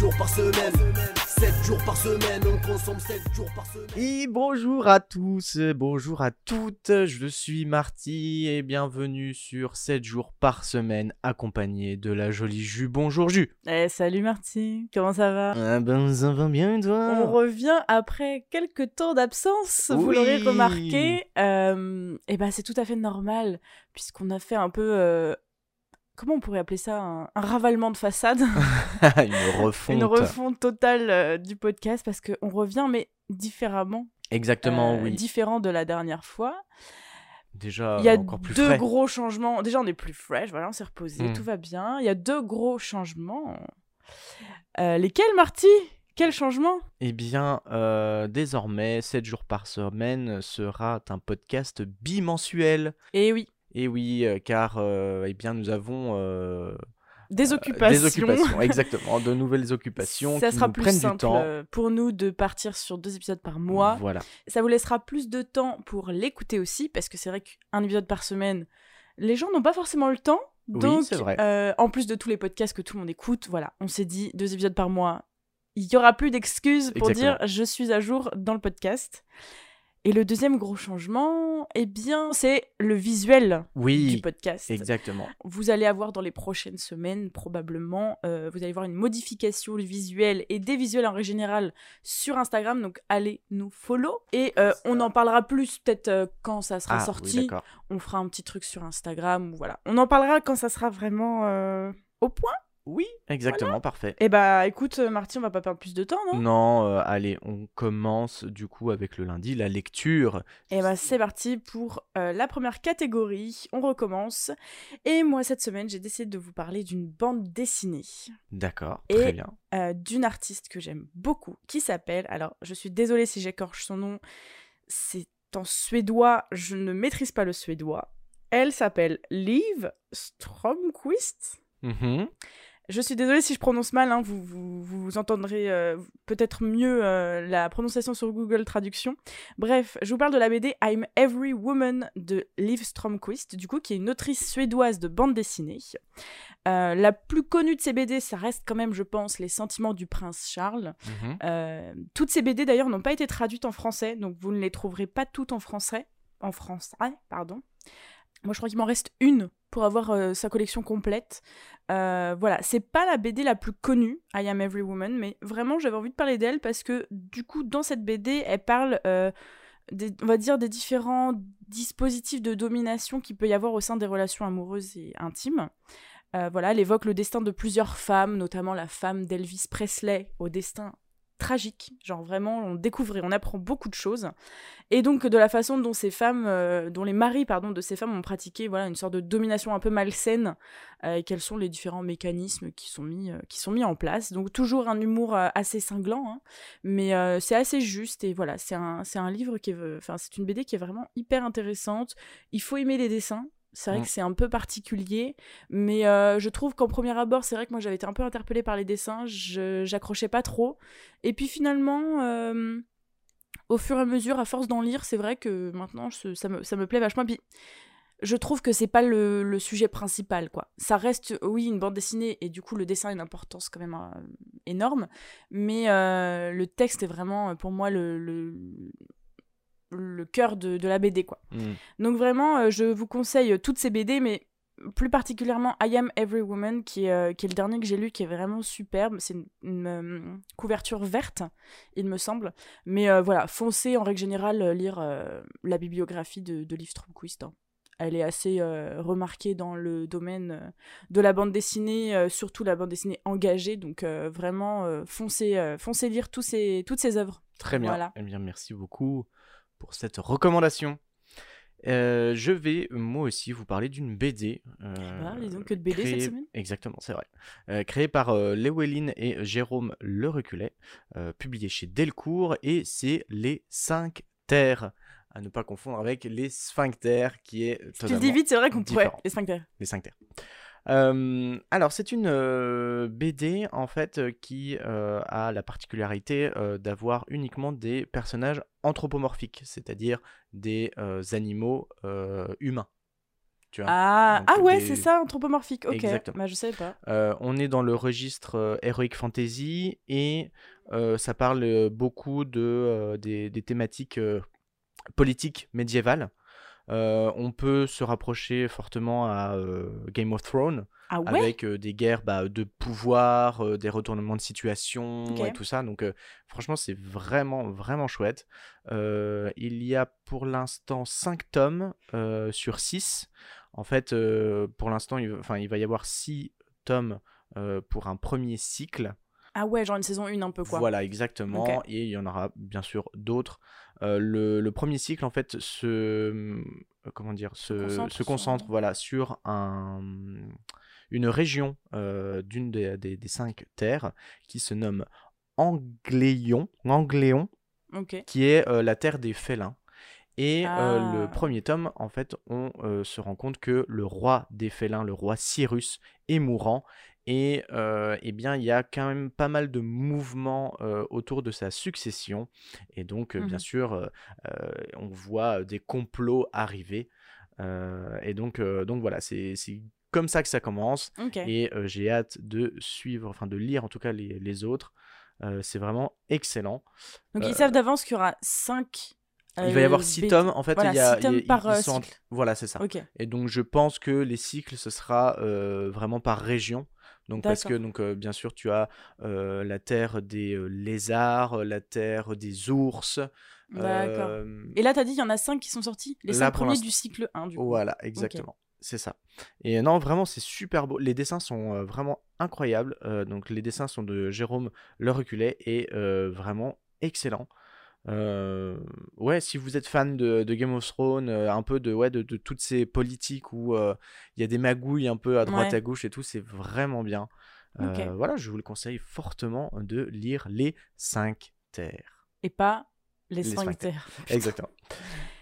semaine, 7 jours par semaine, 7 jours par semaine, on consomme 7 jours par semaine. Et bonjour à tous, bonjour à toutes, je suis Marty et bienvenue sur 7 jours par semaine accompagné de la jolie Jus. Bonjour Jus. Eh, salut Marty, comment ça va? Ah ben ça va bien et toi? On revient après quelques temps d'absence, vous Oui. l'aurez remarqué. Euh, et ben c'est tout à fait normal, puisqu'on a fait un peu... euh, comment on pourrait appeler ça un, un ravalement de façade? Une refonte. Une refonte totale euh, du podcast, parce qu'on revient, mais différemment. Exactement, euh, oui. Différent de la dernière fois. Déjà Il y a encore plus deux frais. gros changements. Déjà, on est plus fresh, voilà, on s'est reposé, Mm. tout va bien. Il y a deux gros changements. Euh, lesquels, Marty? Quel changement? Eh bien, euh, désormais, 7 jours par semaine sera un podcast bimensuel. Eh oui, Et oui, euh, car euh, eh bien, nous avons euh, des euh, occupations. des occupations, exactement, de nouvelles occupations Ça qui sera nous plus prennent simple du temps. pour nous de partir sur deux épisodes par mois. Voilà. Ça vous laissera plus de temps pour l'écouter aussi, parce que c'est vrai qu'un épisode par semaine, les gens n'ont pas forcément le temps. Donc, vrai. euh, en plus de tous les podcasts que tout le monde écoute, voilà, on s'est dit deux épisodes par mois. Il y aura plus d'excuses pour Exactement. dire je suis à jour dans le podcast. Et le deuxième gros changement, eh bien, c'est le visuel du Oui, podcast. exactement. Vous allez avoir dans les prochaines semaines, probablement, euh, vous allez voir une modification du visuel et des visuels en général sur Instagram. Donc allez nous follow. Et euh, on en parlera plus peut-être euh, quand ça sera Ah, sorti. on fera un petit truc sur Instagram. Voilà. On en parlera quand ça sera vraiment au point. Oui, exactement, parfait. Et bah écoute, euh, Marty, on va pas perdre plus de temps, non? Non, euh, allez, on commence du coup avec le lundi, la lecture. Et bah c'est parti pour euh, la première catégorie. On recommence. Et moi, cette semaine, j'ai décidé de vous parler d'une bande dessinée. D'accord, très bien. euh, d'une artiste que j'aime beaucoup, qui s'appelle, alors je suis désolée si j'écorche son nom, c'est en suédois, je ne maîtrise pas le suédois. Elle s'appelle Liv Stromquist. Mhm. Je suis désolée si je prononce mal, hein, vous, vous, vous entendrez euh, peut-être mieux euh, la prononciation sur Google Traduction. Bref, je vous parle de la BD I'm Every Woman de Liv Stromquist, du coup, qui est une autrice suédoise de bande dessinée. Euh, la plus connue de ces BD, ça reste quand même, je pense, Les Sentiments du Prince Charles. Mhm. Toutes ces BD d'ailleurs n'ont pas été traduites en français, donc vous ne les trouverez pas toutes en français. En français, pardon. Moi, je crois qu'il m'en reste une pour avoir euh, sa collection complète. Euh, voilà, c'est pas la BD la plus connue, I Am Every Woman, mais vraiment j'avais envie de parler d'elle parce que du coup, dans cette BD, elle parle, euh, des, on va dire, des différents dispositifs de domination qu'il peut y avoir au sein des relations amoureuses et intimes. Voilà, elle évoque le destin de plusieurs femmes, notamment la femme d'Elvis Presley, au destin tragique. Genre vraiment, on découvre et on apprend beaucoup de choses. Et donc de la façon dont ces femmes, euh, dont les maris, pardon, de ces femmes ont pratiqué voilà une sorte de domination un peu malsaine euh, et quels sont les différents mécanismes qui sont mis, euh, qui sont mis en place. Donc toujours un humour assez cinglant, hein, mais c'est assez juste et voilà, c'est un, un livre qui est, enfin c'est une BD qui est vraiment hyper intéressante. Il faut aimer les dessins. C'est vrai Mm. que c'est un peu particulier, mais euh, je trouve qu'en premier abord, c'est vrai que moi j'avais été un peu interpellée par les dessins, j'accrochais pas trop. Et puis finalement, euh, au fur et à mesure, à force d'en lire, c'est vrai que maintenant je- ça, me, ça me plaît vachement. Puis je trouve que c'est pas le, le sujet principal, quoi. Ça reste, oui, une bande dessinée, et du coup le dessin a une importance quand même euh, énorme, mais le texte est vraiment, pour moi, le, le, le cœur de, de la BD, quoi. Mhm. Donc vraiment, euh, je vous conseille toutes ces BD, mais plus particulièrement I Am Every Woman, qui est, euh, qui est le dernier que j'ai lu, qui est vraiment superbe. C'est une, une, euh, couverture verte, il me semble. Mais euh, voilà, foncez en règle générale euh, lire euh, la bibliographie de, de Liv Stromquist. hein. Elle est assez euh, remarquée dans le domaine euh, de la bande dessinée, euh, surtout la bande dessinée engagée. Donc euh, vraiment, euh, foncez, euh, foncez lire tous ces, toutes ses œuvres. Très bien. Voilà. Eh bien, merci beaucoup pour cette recommandation. Euh, je vais moi aussi vous parler d'une BD. euh, bah, disons que de BD cette semaine. Exactement, c'est vrai. Euh, créée par euh, Llewellyn et Jérôme Le Reculet, euh, publiée chez Delcourt, et c'est Les Cinq Terres. À ne pas confondre avec Les Sphincters, qui est Tu le dis vite, c'est vrai qu'on pourrait. Les sphincters. les cinq terres. Euh, alors, c'est une euh, BD en fait qui euh, a la particularité d'avoir uniquement des personnages anthropomorphiques, c'est-à-dire des animaux humains. tu vois? Ah, ah ouais, des- c'est ça, anthropomorphique. Ok. Exactement. Bah, je savais pas. On est dans le registre Heroic Fantasy et ça parle beaucoup de, des, des thématiques politiques médiévales. Euh, on peut se rapprocher fortement à euh, Game of Thrones Ah ouais? avec euh, des guerres bah, de pouvoir, des retournements de situation et tout ça. Donc franchement, c'est vraiment, vraiment chouette. Il y a pour l'instant 5 tomes sur 6. En fait, pour l'instant, il, il va y avoir 6 tomes pour un premier cycle. Ah ouais, genre une saison 1 un peu quoi. Voilà, exactement. Et il y en aura bien sûr d'autres. Euh, le, le premier cycle, en fait, se, euh, comment dire, se, concentre se sur- concentre voilà, sur un, une région euh, d'une des, des- des cinq terres qui se nomme Angléon, qui est euh, la terre des félins. Et euh, Ah. le premier tome, en fait, on se rend compte que le roi des félins, le roi Cyrus, est mourant. Et euh, eh bien, il y a quand même pas mal de mouvements euh, autour de sa succession. Et donc, euh, bien Mhm. sûr, on voit des complots arriver. Et donc, donc voilà, c'est comme ça que ça commence. Et j'ai hâte de suivre, enfin de lire en tout cas les, les autres. C'est vraiment excellent. Donc ils savent d'avance qu'il y aura 5. Il va y avoir six tomes. En fait, voilà, il y a, six tomes il par, ils sont cycle. Voilà, c'est ça. Et donc, je pense que les cycles, ce sera euh, vraiment par région. Donc, parce que, donc, euh, bien sûr, tu as euh, la terre des euh, lézards, la terre des ours. D'accord. Et là, t'as dit qu'il y en a 5 qui sont sortis Les Là, 5 pour premiers du cycle 1, du coup. Voilà, exactement. C'est ça. Et non, vraiment, c'est super beau. Les dessins sont vraiment incroyables. Donc, les dessins sont de Jérôme Le Reculet et vraiment excellents. Euh, ouais, si vous êtes fan de, de Game of Thrones, euh, un peu de, ouais, de, de toutes ces politiques où euh, il y a des magouilles un peu à droite Ouais. à gauche et tout, c'est vraiment bien. Voilà, je vous le conseille fortement de lire Les 5 Terres. Et pas les Les 5 sphincters. terres. Exactement.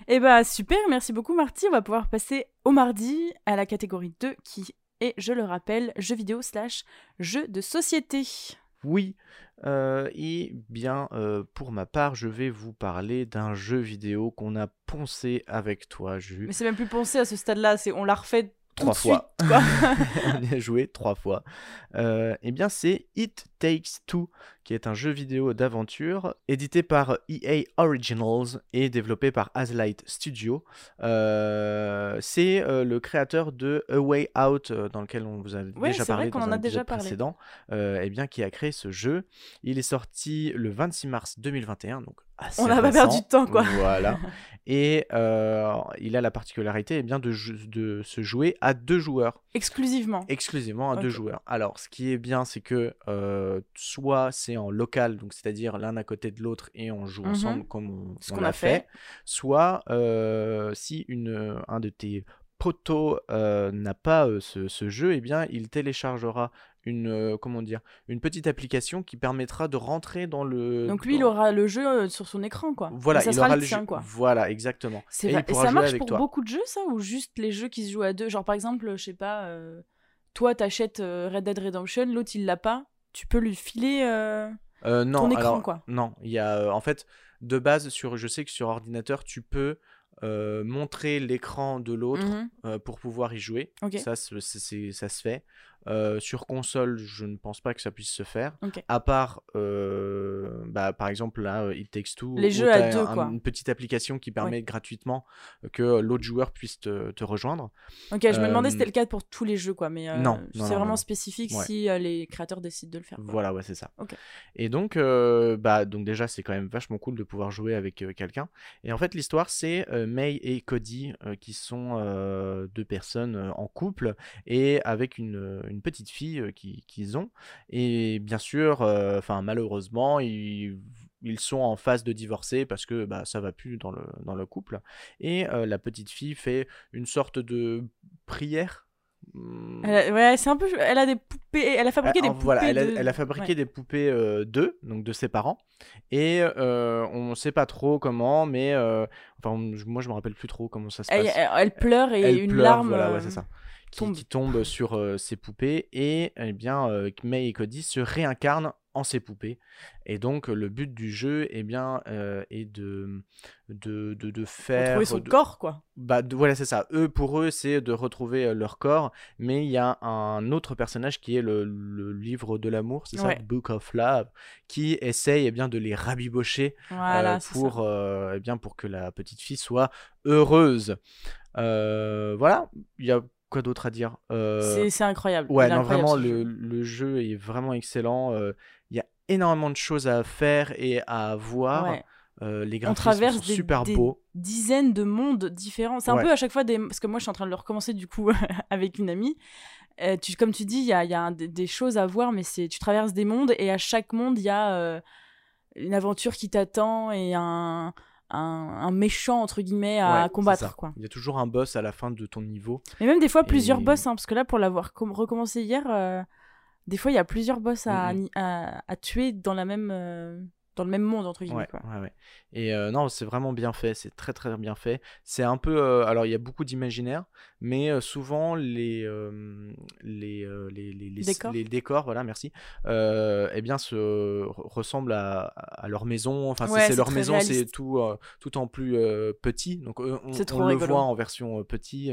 Et bah super, merci beaucoup Marty. On va pouvoir passer au mardi à la catégorie 2 qui est, je le rappelle, jeux vidéo slash jeux de société. Oui, euh, et bien euh, pour ma part, je vais vous parler d'un jeu vidéo qu'on a poncé avec toi, Jules. Mais c'est même plus pensé à ce stade-là, c'est on l'a refait tout Trois de fois. suite. quoi. On y a joué trois fois. Euh, eh bien, c'est It Takes Two, qui est un jeu vidéo d'aventure édité par EA Originals et développé par Azlight Studio. Euh, c'est euh, le créateur de A Way Out, euh, dans lequel on vous a Ouais, déjà parlé qu'on dans en un a déjà parlé. précédent, euh, eh bien, qui a créé ce jeu. Il est sorti le 26 mars 2021, donc assez On n'a pas perdu de temps, quoi. Voilà. Et il a la particularité eh bien, de, se jouer à deux joueurs Exclusivement. exclusivement à deux joueurs. Alors, ce qui est bien, c'est que euh, soit c'est en local, donc c'est-à-dire l'un à côté de l'autre et on joue Mhm. ensemble comme on, Ce on a fait. soit euh, si une, un de tes potos euh, n'a pas euh, ce, ce jeu, eh bien, il téléchargera une, euh, comment dire, une petite application qui permettra de rentrer dans le. Donc lui, il aura le jeu euh, sur son écran, quoi. Voilà, ça il sera aura le tien, jeu. quoi. Voilà, exactement. Et il Et ça marche avec pour toi. beaucoup de jeux, ça Ou juste les jeux qui se jouent à deux? Genre, par exemple, je sais pas, euh, toi, t'achètes euh, Red Dead Redemption, l'autre, il l'a pas. Tu peux lui filer. euh, Euh, non, Ton écran, alors, quoi. Non, il y a euh, en fait de base sur, je sais que sur ordinateur tu peux euh, montrer l'écran de l'autre mhm. euh, pour pouvoir y jouer. Ça, ça se fait. Euh, sur console, je ne pense pas que ça puisse se faire. À part, euh, bah, par exemple, là, euh, It Takes Two, Les jeux à deux, un- quoi. une petite application qui permet gratuitement que l'autre joueur puisse te, te rejoindre. Ok, je me demandais si c'était le cas pour tous les jeux, quoi. Mais non, c'est vraiment non. spécifique Ouais. si les créateurs décident de le faire. quoi. Voilà, ouais, c'est ça. Et donc, bah, donc déjà, c'est quand même vachement cool de pouvoir jouer avec quelqu'un. Et en fait, l'histoire, c'est May et Cody qui sont deux personnes en couple et avec une, une petite fille qui- qu'ils ont. Et bien sûr, enfin malheureusement, ils, ils sont en phase de divorcer parce que bah, ça va plus dans le, dans le couple. Et euh, la petite fille fait une sorte de prière. Elle a- ouais, c'est un peu. Elle a des poupées. Elle a fabriqué ah, des ah, poupées. voilà, elle a, de- elle a fabriqué Ouais. des poupées euh, d'eux, donc de ses parents. Et euh, on ne sait pas trop comment, mais enfin, moi je me rappelle plus trop comment ça se Elle, passe. elle- elle pleure et Elle une pleure, larme. voilà, ouais, euh, c'est ça. qui, Tombe. qui tombe sur euh, ces poupées et eh bien euh, May et Cody se réincarnent en ces poupées et donc le but du jeu eh bien euh, est de de, de, de faire Retrouver son de- corps, quoi. bah de- voilà c'est ça eux pour eux c'est de retrouver leur corps mais il y a un autre personnage qui est le, le livre de l'amour c'est Ouais. ça Book of Love qui essaye eh bien de les rabibocher Voilà, euh, pour, euh, eh bien, pour que la petite fille soit heureuse. Euh, voilà, il y a quoi d'autre à dire Euh, C'est- incroyable. Ouais, non, incroyable, vraiment, le, jeu. le jeu est vraiment excellent. euh, Il y a énormément de choses à faire et à voir. Ouais. Euh, les On graphismes traverse sont des, super des beaux. dizaines de mondes différents. C'est un Ouais. peu à chaque fois des. Parce que moi, je suis en train de le recommencer du coup avec une amie. Euh, tu, comme tu dis, il y a, il y a un- des, des choses à voir, mais c'est tu traverses des mondes et à chaque monde, il y a euh, une aventure qui t'attend et un, un, un méchant, entre guillemets, à Ouais, combattre. quoi. Il y a toujours un boss à la fin de ton niveau. Mais même des fois, plusieurs boss, hein, parce que là, pour l'avoir com- recommencé hier, euh, des fois, il y a plusieurs boss à, à, à tuer dans, la même, euh, dans le même monde, entre guillemets. Ouais, quoi. ouais, ouais. Et euh, non, c'est vraiment bien fait, c'est très très bien fait. C'est un peu, euh, alors il y a beaucoup d'imaginaire, mais euh, souvent les les, les, les, les- Décors. les décors, voilà, merci, eh bien se re- ressemblent à, à leur maison. Enfin, c'est- Ouais, c'est c'est leur maison, c'est tout tout en plus petit. Donc on, C'est trop on le voit en version petit.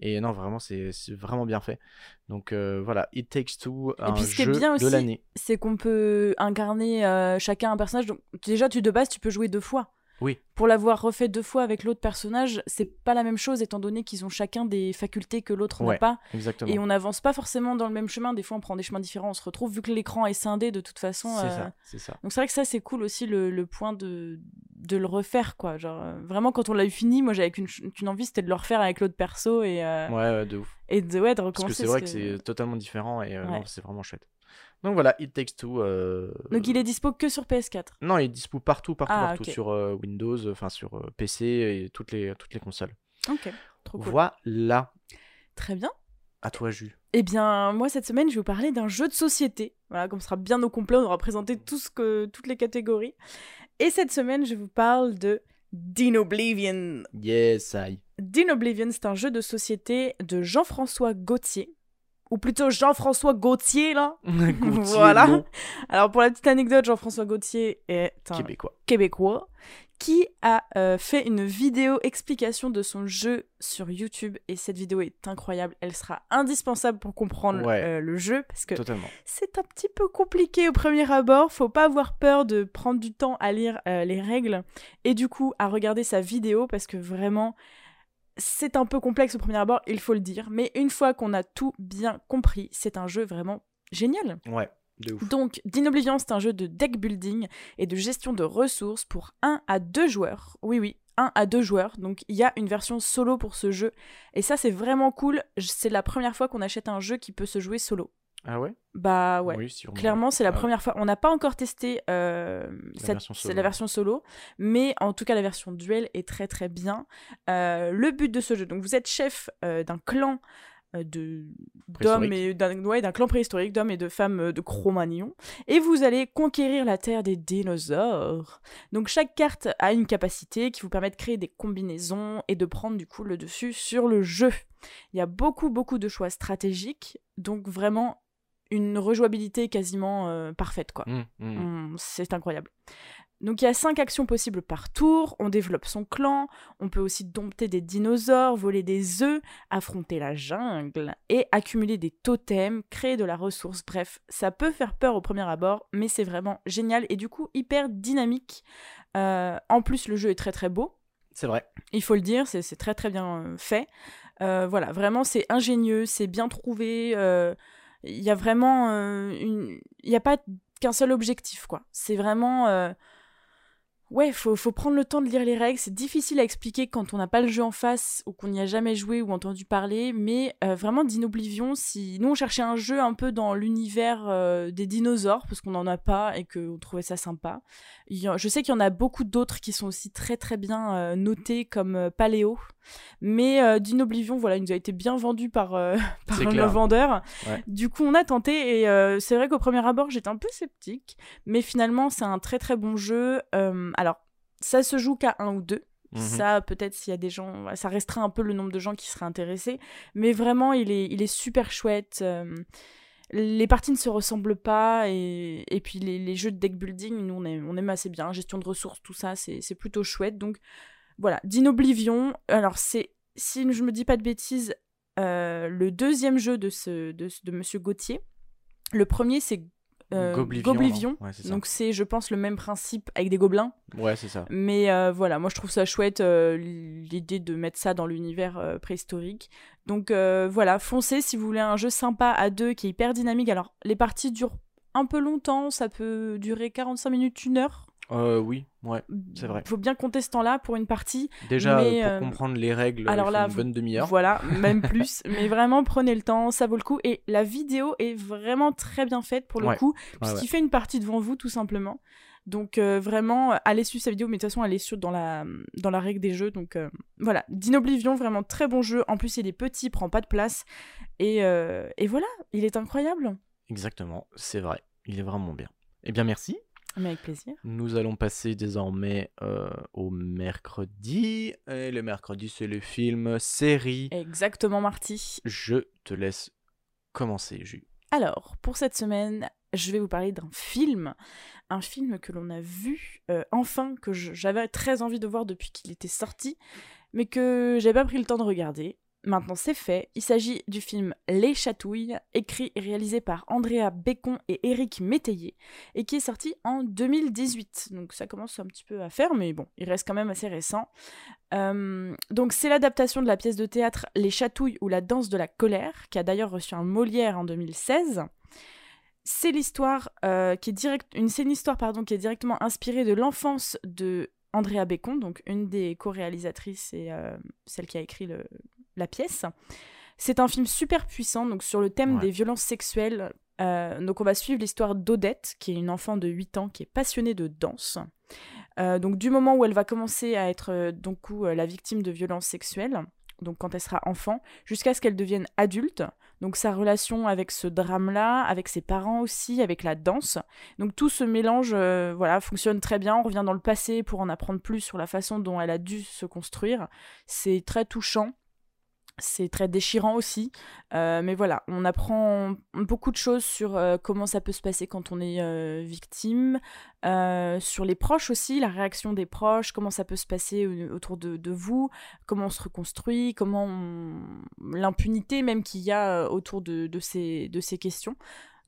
et non, vraiment, c'est vraiment bien fait. Donc euh, voilà, It Takes Two, un puis, ce qui est jeu bien de aussi, l'année. c'est qu'on peut incarner euh, chacun un personnage. Donc, déjà, tu de base, tu peux jouer deux fois. Oui. Pour l'avoir refait deux fois avec l'autre personnage, c'est pas la même chose étant donné qu'ils ont chacun des facultés que l'autre Ouais, n'a pas. Exactement. Et on n'avance pas forcément dans le même chemin. Des fois, on prend des chemins différents. On se retrouve, vu que l'écran est scindé de toute façon. C'est euh, ça, c'est ça. Donc c'est vrai que ça, c'est cool aussi le, le point de, de le refaire. quoi. Genre, euh, vraiment, quand on l'a eu fini, moi j'avais qu'une qu'une envie, c'était de le refaire avec l'autre perso et, euh, Ouais, ouais, de ouf. et de, ouais, de Parce recommencer. que c'est vrai que parce c'est totalement différent et Ouais. c'est vraiment chouette. Donc voilà, It Takes Two. euh, Donc il est dispo que sur PS4. Non, il est dispo partout, partout, Ah, partout sur euh, Windows, enfin sur euh, PC et toutes les, toutes les consoles. Ok, trop cool. Voilà, Très bien. à toi, Jus. Eh bien, moi, cette semaine, je vais vous parler d'un jeu de société. Voilà, comme ce sera bien au complet, on aura présenté tout ce que, toutes les catégories. Et cette semaine, je vous parle de Dinoblivion. Yes, I. Dinoblivion, c'est un jeu de société de Jean-François Gauthier. Ou plutôt Jean-François Gauthier, là. Gauthier, Voilà. Alors, pour la petite anecdote, Jean-François Gauthier est un Québécois. québécois qui a euh, fait une vidéo explication de son jeu sur YouTube et cette vidéo est incroyable. Elle sera indispensable pour comprendre Ouais. euh, le jeu parce que c'est un petit peu compliqué au premier abord. Faut pas avoir peur de prendre du temps à lire euh, les règles et du coup à regarder sa vidéo parce que vraiment c'est un peu complexe au premier abord, il faut le dire. Mais une fois qu'on a tout bien compris, c'est un jeu vraiment génial. Ouais, de ouf. Donc, Dinoblivion, c'est un jeu de deck building et de gestion de ressources pour 1 à 2 joueurs. Oui, oui, 1 à 2 joueurs. Donc, il y a une version solo pour ce jeu. Et ça, c'est vraiment cool. C'est la première fois qu'on achète un jeu qui peut se jouer solo. Ah ouais? Bah ouais. Oui, sûrement. Clairement, c'est la Ah ouais. première fois. On n'a pas encore testé euh, cette- version solo. la version solo, mais en tout cas, la version duel est très très bien. Euh, le but de ce jeu, donc vous êtes chef euh, d'un clan de d'hommes et d'un ouais, clan préhistorique d'hommes et de femmes de Cro-Magnon et vous allez conquérir la terre des dinosaures. Donc chaque carte a une capacité qui vous permet de créer des combinaisons et de prendre du coup le dessus sur le jeu. Il y a beaucoup beaucoup de choix stratégiques, donc vraiment une rejouabilité quasiment euh, parfaite quoi. Mmh, mmh. Mm, c'est incroyable. Donc il y a cinq actions possibles par tour, on développe son clan, on peut aussi dompter des dinosaures, voler des œufs, affronter la jungle et accumuler des totems, créer de la ressource, bref, ça peut faire peur au premier abord, mais c'est vraiment génial et du coup hyper dynamique. Euh, en plus le jeu est très très beau, C'est vrai. il faut le dire, c'est très très bien euh, fait. Euh, voilà, vraiment c'est ingénieux, c'est bien trouvé. euh, Il y a vraiment euh, une, il n'y a pas qu'un seul objectif quoi. C'est vraiment, euh, ouais, faut faut prendre le temps de lire les règles. C'est difficile à expliquer quand on n'a pas le jeu en face ou qu'on n'y a jamais joué ou entendu parler. Mais euh, vraiment d'Inoblivion, si nous on cherchait un jeu un peu dans l'univers euh, des dinosaures parce qu'on n'en a pas et qu'on trouvait ça sympa. Je sais qu'il y en a beaucoup d'autres qui sont aussi très très bien notés comme Paléo. Mais euh, Dinoblivion, voilà, il nous a été bien vendu par, euh, par le clair. vendeur. Ouais. Du coup, on a tenté et euh, c'est vrai qu'au premier abord, j'étais un peu sceptique. Mais finalement, c'est un très très bon jeu. Euh, alors, ça se joue qu'à un ou deux. Mhm. Ça, peut-être s'il y a des gens, ça restreint un peu le nombre de gens qui seraient intéressés. Mais vraiment, il est, il est super chouette. les parties ne se ressemblent pas et, et puis les, les jeux de deck building, nous on aime, on aime assez bien. Gestion de ressources, tout ça, c'est c'est plutôt chouette. Donc voilà, d'Inoblivion. Alors c'est, si je me dis pas de bêtises, euh, le deuxième jeu de, ce, de, de Monsieur Gauthier. Le premier c'est euh, Goblivion, Goblivion. Ouais. Donc c'est, je pense, le même principe avec des gobelins. Ouais, c'est ça. Mais euh, voilà, moi je trouve ça chouette euh, l'idée de mettre ça dans l'univers préhistorique. Donc voilà, foncez si vous voulez un jeu sympa à deux qui est hyper dynamique. Alors les parties durent un peu longtemps, ça peut durer 45 minutes, une heure. Euh, oui, ouais. C'est vrai. Faut bien compter ce temps-là pour une partie. Déjà, Mais, pour euh, comprendre les règles, alors il faut là, une bonne demi-heure. Voilà, même plus. Mais vraiment, prenez le temps, ça vaut le coup. Et la vidéo est vraiment très bien faite pour le Ouais. coup, puisqu'il ouais. fait une partie devant vous, tout simplement. Donc euh, vraiment, allez suivre sa vidéo, mais de toute façon, elle est sur, dans, la, dans la règle des jeux. Donc euh, voilà, Dinoblivion, vraiment très bon jeu. En plus, il est petit, il prend pas de place. Et, euh, et voilà, il est incroyable. Exactement, c'est vrai. Il est vraiment bien. Eh bien, merci. Mais avec plaisir. Nous allons passer désormais euh, au mercredi. Et le mercredi, c'est le film série. Exactement, Marty. Je te laisse commencer, Jus. Alors, pour cette semaine, je vais vous parler d'un film. Un film que l'on a vu, euh, enfin, que j'avais très envie de voir depuis qu'il était sorti, mais que j'avais pas pris le temps de regarder. Maintenant, c'est fait. Il s'agit du film Les Chatouilles, écrit et réalisé par Andrea Bécon et Éric Métayer, et qui est sorti en 2018. Donc ça commence un petit peu à faire, mais bon, il reste quand même assez récent. Euh, donc c'est l'adaptation de la pièce de théâtre Les Chatouilles ou la danse de la colère, qui a d'ailleurs reçu un Molière en 2016. C'est l'histoire euh, qui est direct, une, histoire pardon qui est directement inspirée de l'enfance de Andrea Bécon, donc une des co-réalisatrices et euh, celle qui a écrit le- la pièce. C'est un film super puissant donc sur le thème Ouais. des violences sexuelles. Euh, donc on va suivre l'histoire d'Odette, qui est une enfant de 8 ans qui est passionnée de danse. Euh, donc du moment où elle va commencer à être euh, donc la victime de violences sexuelles, donc quand elle sera enfant, jusqu'à ce qu'elle devienne adulte. Donc sa relation avec ce drame-là, avec ses parents aussi, avec la danse. Donc tout ce mélange, euh, voilà, fonctionne très bien. On revient dans le passé pour en apprendre plus sur la façon dont elle a dû se construire. C'est très touchant. C'est très déchirant aussi. Euh, mais voilà, on apprend beaucoup de choses sur euh, comment ça peut se passer quand on est euh, victime, sur les proches aussi, la réaction des proches, comment ça peut se passer au- autour de, vous, comment on se reconstruit, comment l'impunité même qu'il y a autour de, de ces, de ces questions.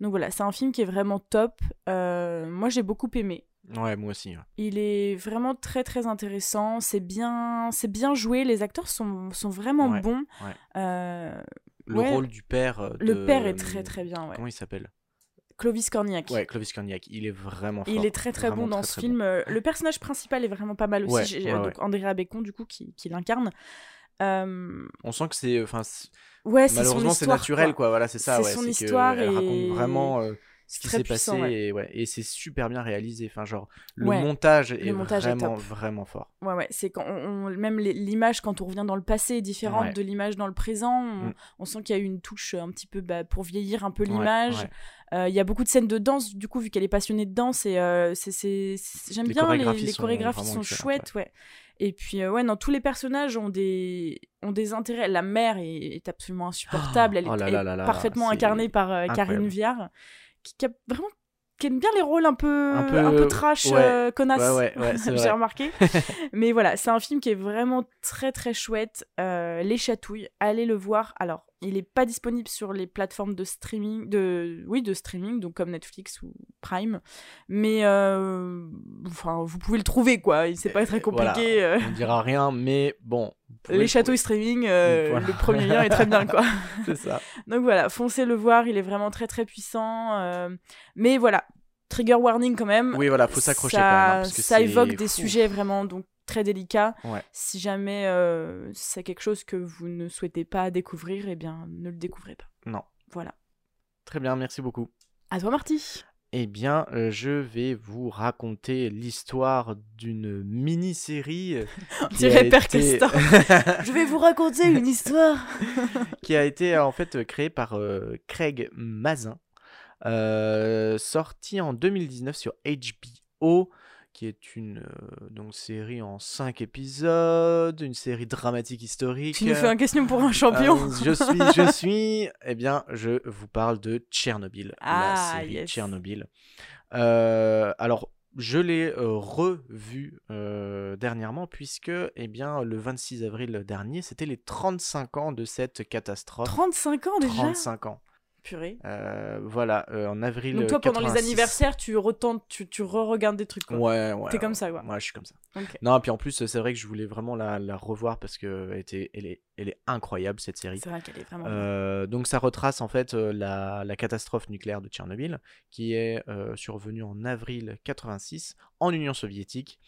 Donc voilà, c'est un film qui est vraiment top. Moi, j'ai beaucoup aimé. Ouais, moi aussi. ouais. Il est vraiment très très intéressant. C'est bien, c'est bien joué. Les acteurs sont, sont vraiment Ouais, bons. ouais. Euh, Le rôle du père. euh, le père est très très bien. Ouais. Comment il s'appelle? Clovis Cornillac. Ouais, Clovis Cornillac. Il est vraiment fort. Il est très très Vraiment bon dans très, ce très film. Euh, Le personnage principal est vraiment pas mal aussi. Donc. Andrea Bécon du coup qui, qui l'incarne. Euh, On sent que c'est. Enfin, ouais, malheureusement, c'est naturel, quoi. quoi. Voilà, c'est ça. C'est son que histoire Elle et- raconte vraiment euh, ce qui s'est passé ouais. et, ouais, et c'est super bien réalisé. Enfin, genre, le Ouais, montage est montage vraiment, vraiment fort. Ouais, ouais, c'est quand on, on- même l'image quand on revient dans le passé est différente de l'image dans le présent. On, Mm. on sent qu'il y a eu une touche un petit peu bah, pour vieillir un peu l'image. Euh, Il y a beaucoup de scènes de danse, du coup, vu qu'elle est passionnée de danse. Et euh, c'est, j'aime bien les, chorégraphies les sont chorégraphies sont chouettes, ouais. Et puis, euh, ouais, non, tous les personnages ont des, ont des intérêts. La mère est, est absolument insupportable. Elle est, Oh là elle là est là parfaitement incarnée par euh, Karine. Viard, qui, qui a vraiment qui aime bien les rôles un peu, Un un peu- trash, ouais. euh, connasse. Ouais, J'ai remarqué. Mais voilà, c'est un film qui est vraiment très très chouette. Euh, les chatouilles, allez le voir. Alors, il est pas disponible sur les plateformes de streaming, de oui, de streaming, donc comme Netflix ou Prime. Mais euh, enfin, vous pouvez le trouver quoi. C'est pas très Voilà, compliqué. euh. On dira rien, mais bon. Les le chatouilles streaming, euh, Voilà. le premier lien est très bien quoi. C'est ça. Donc voilà, foncez le voir, il est vraiment très très puissant. euh, Mais voilà, trigger warning quand même. Oui, voilà, faut s'accrocher ça, quand même. hein, parce que ça évoque des sujets vraiment donc très délicats. Ouais. Si jamais euh, c'est quelque chose que vous ne souhaitez pas découvrir, eh bien ne le découvrez pas. Non. Voilà. Très bien, merci beaucoup. À toi Marty. Eh bien, euh, je vais vous raconter l'histoire d'une mini-série qui dirait été-. Je vais vous raconter une histoire. qui a été en fait créée par euh, Craig Mazin, euh, sorti en 2019 sur HBO, qui est une euh, donc série en 5 épisodes, une série dramatique historique. Tu nous fais un question pour un champion. Euh, je suis, je suis. Eh bien, je vous parle de Tchernobyl, Ah, la série yes. Tchernobyl. Euh, alors, je l'ai euh, revu euh, dernièrement puisque, eh bien, le 26 avril dernier, c'était les 35 ans de cette catastrophe. 35 ans déjà? 35 ans. Purée. Euh, voilà, euh, en avril. Donc toi, pendant les 86. anniversaires, tu retentes, tu, tu re-regardes des trucs, quoi. Ouais, ouais. T'es ouais. comme ça, quoi. Ouais, je suis comme ça. Non, puis en plus, c'est vrai que je voulais vraiment la, la revoir parce que elle, était, elle, est, elle est incroyable cette série. C'est vrai qu'elle est vraiment... Euh, donc ça retrace en fait euh, la, la catastrophe nucléaire de Tchernobyl qui est survenue en avril 86 en Union soviétique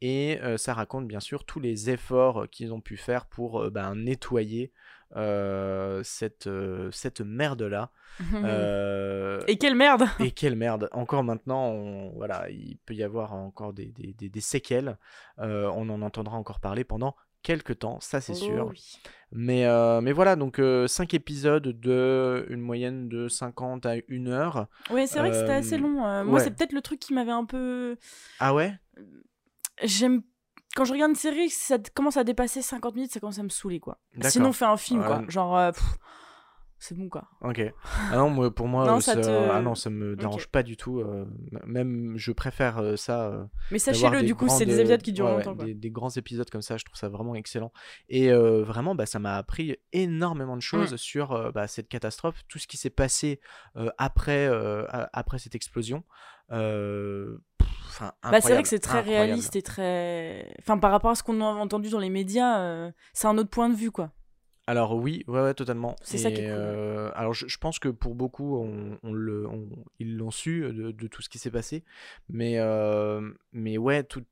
et ça raconte bien sûr tous les efforts qu'ils ont pu faire pour ben, nettoyer cette, euh, cette merde là Et quelle merde et quelle merde Encore maintenant, on- voilà, il peut y avoir encore des, des- des- des séquelles. Euh, on en entendra encore parler pendant quelques temps, ça c'est sûr. Oh oui. Mais, euh, mais voilà, donc 5 épisodes de une moyenne de 50 à 1 heure. Ouais, c'est vrai que c'était assez Euh, long. euh, Moi, c'est peut-être le truc qui m'avait un peu... Ah ouais? J'aime... Quand je regarde une série, ça d- commence à dépasser 50 minutes, ça commence à me saouler, quoi. Sinon, fais un film, quoi. Genre, euh, c'est bon, quoi. Ok. Ah non, moi, pour moi, Non, euh, ça ça, te- ah non, ça me dérange pas du tout. euh, même, je préfère euh, ça. Mais sachez-le, du coup, c'est des épisodes qui durent ouais, longtemps, quoi. Des, des grands épisodes comme ça, je trouve ça vraiment excellent. Et vraiment, bah, ça m'a appris énormément de Mm. choses sur euh, bah, cette catastrophe, tout ce qui s'est passé après, après cette explosion. Euh, enfin, Bah, c'est vrai que c'est très incroyable. réaliste et très... Enfin, par rapport à ce qu'on a entendu dans les médias, euh, c'est un autre point de vue, quoi. Alors oui, ouais, ouais, totalement. C'est ça qui est cool, euh, alors je, je pense que pour beaucoup, on, on le, on- ils l'ont su de, de tout ce qui s'est passé, mais euh, mais ouais, tout,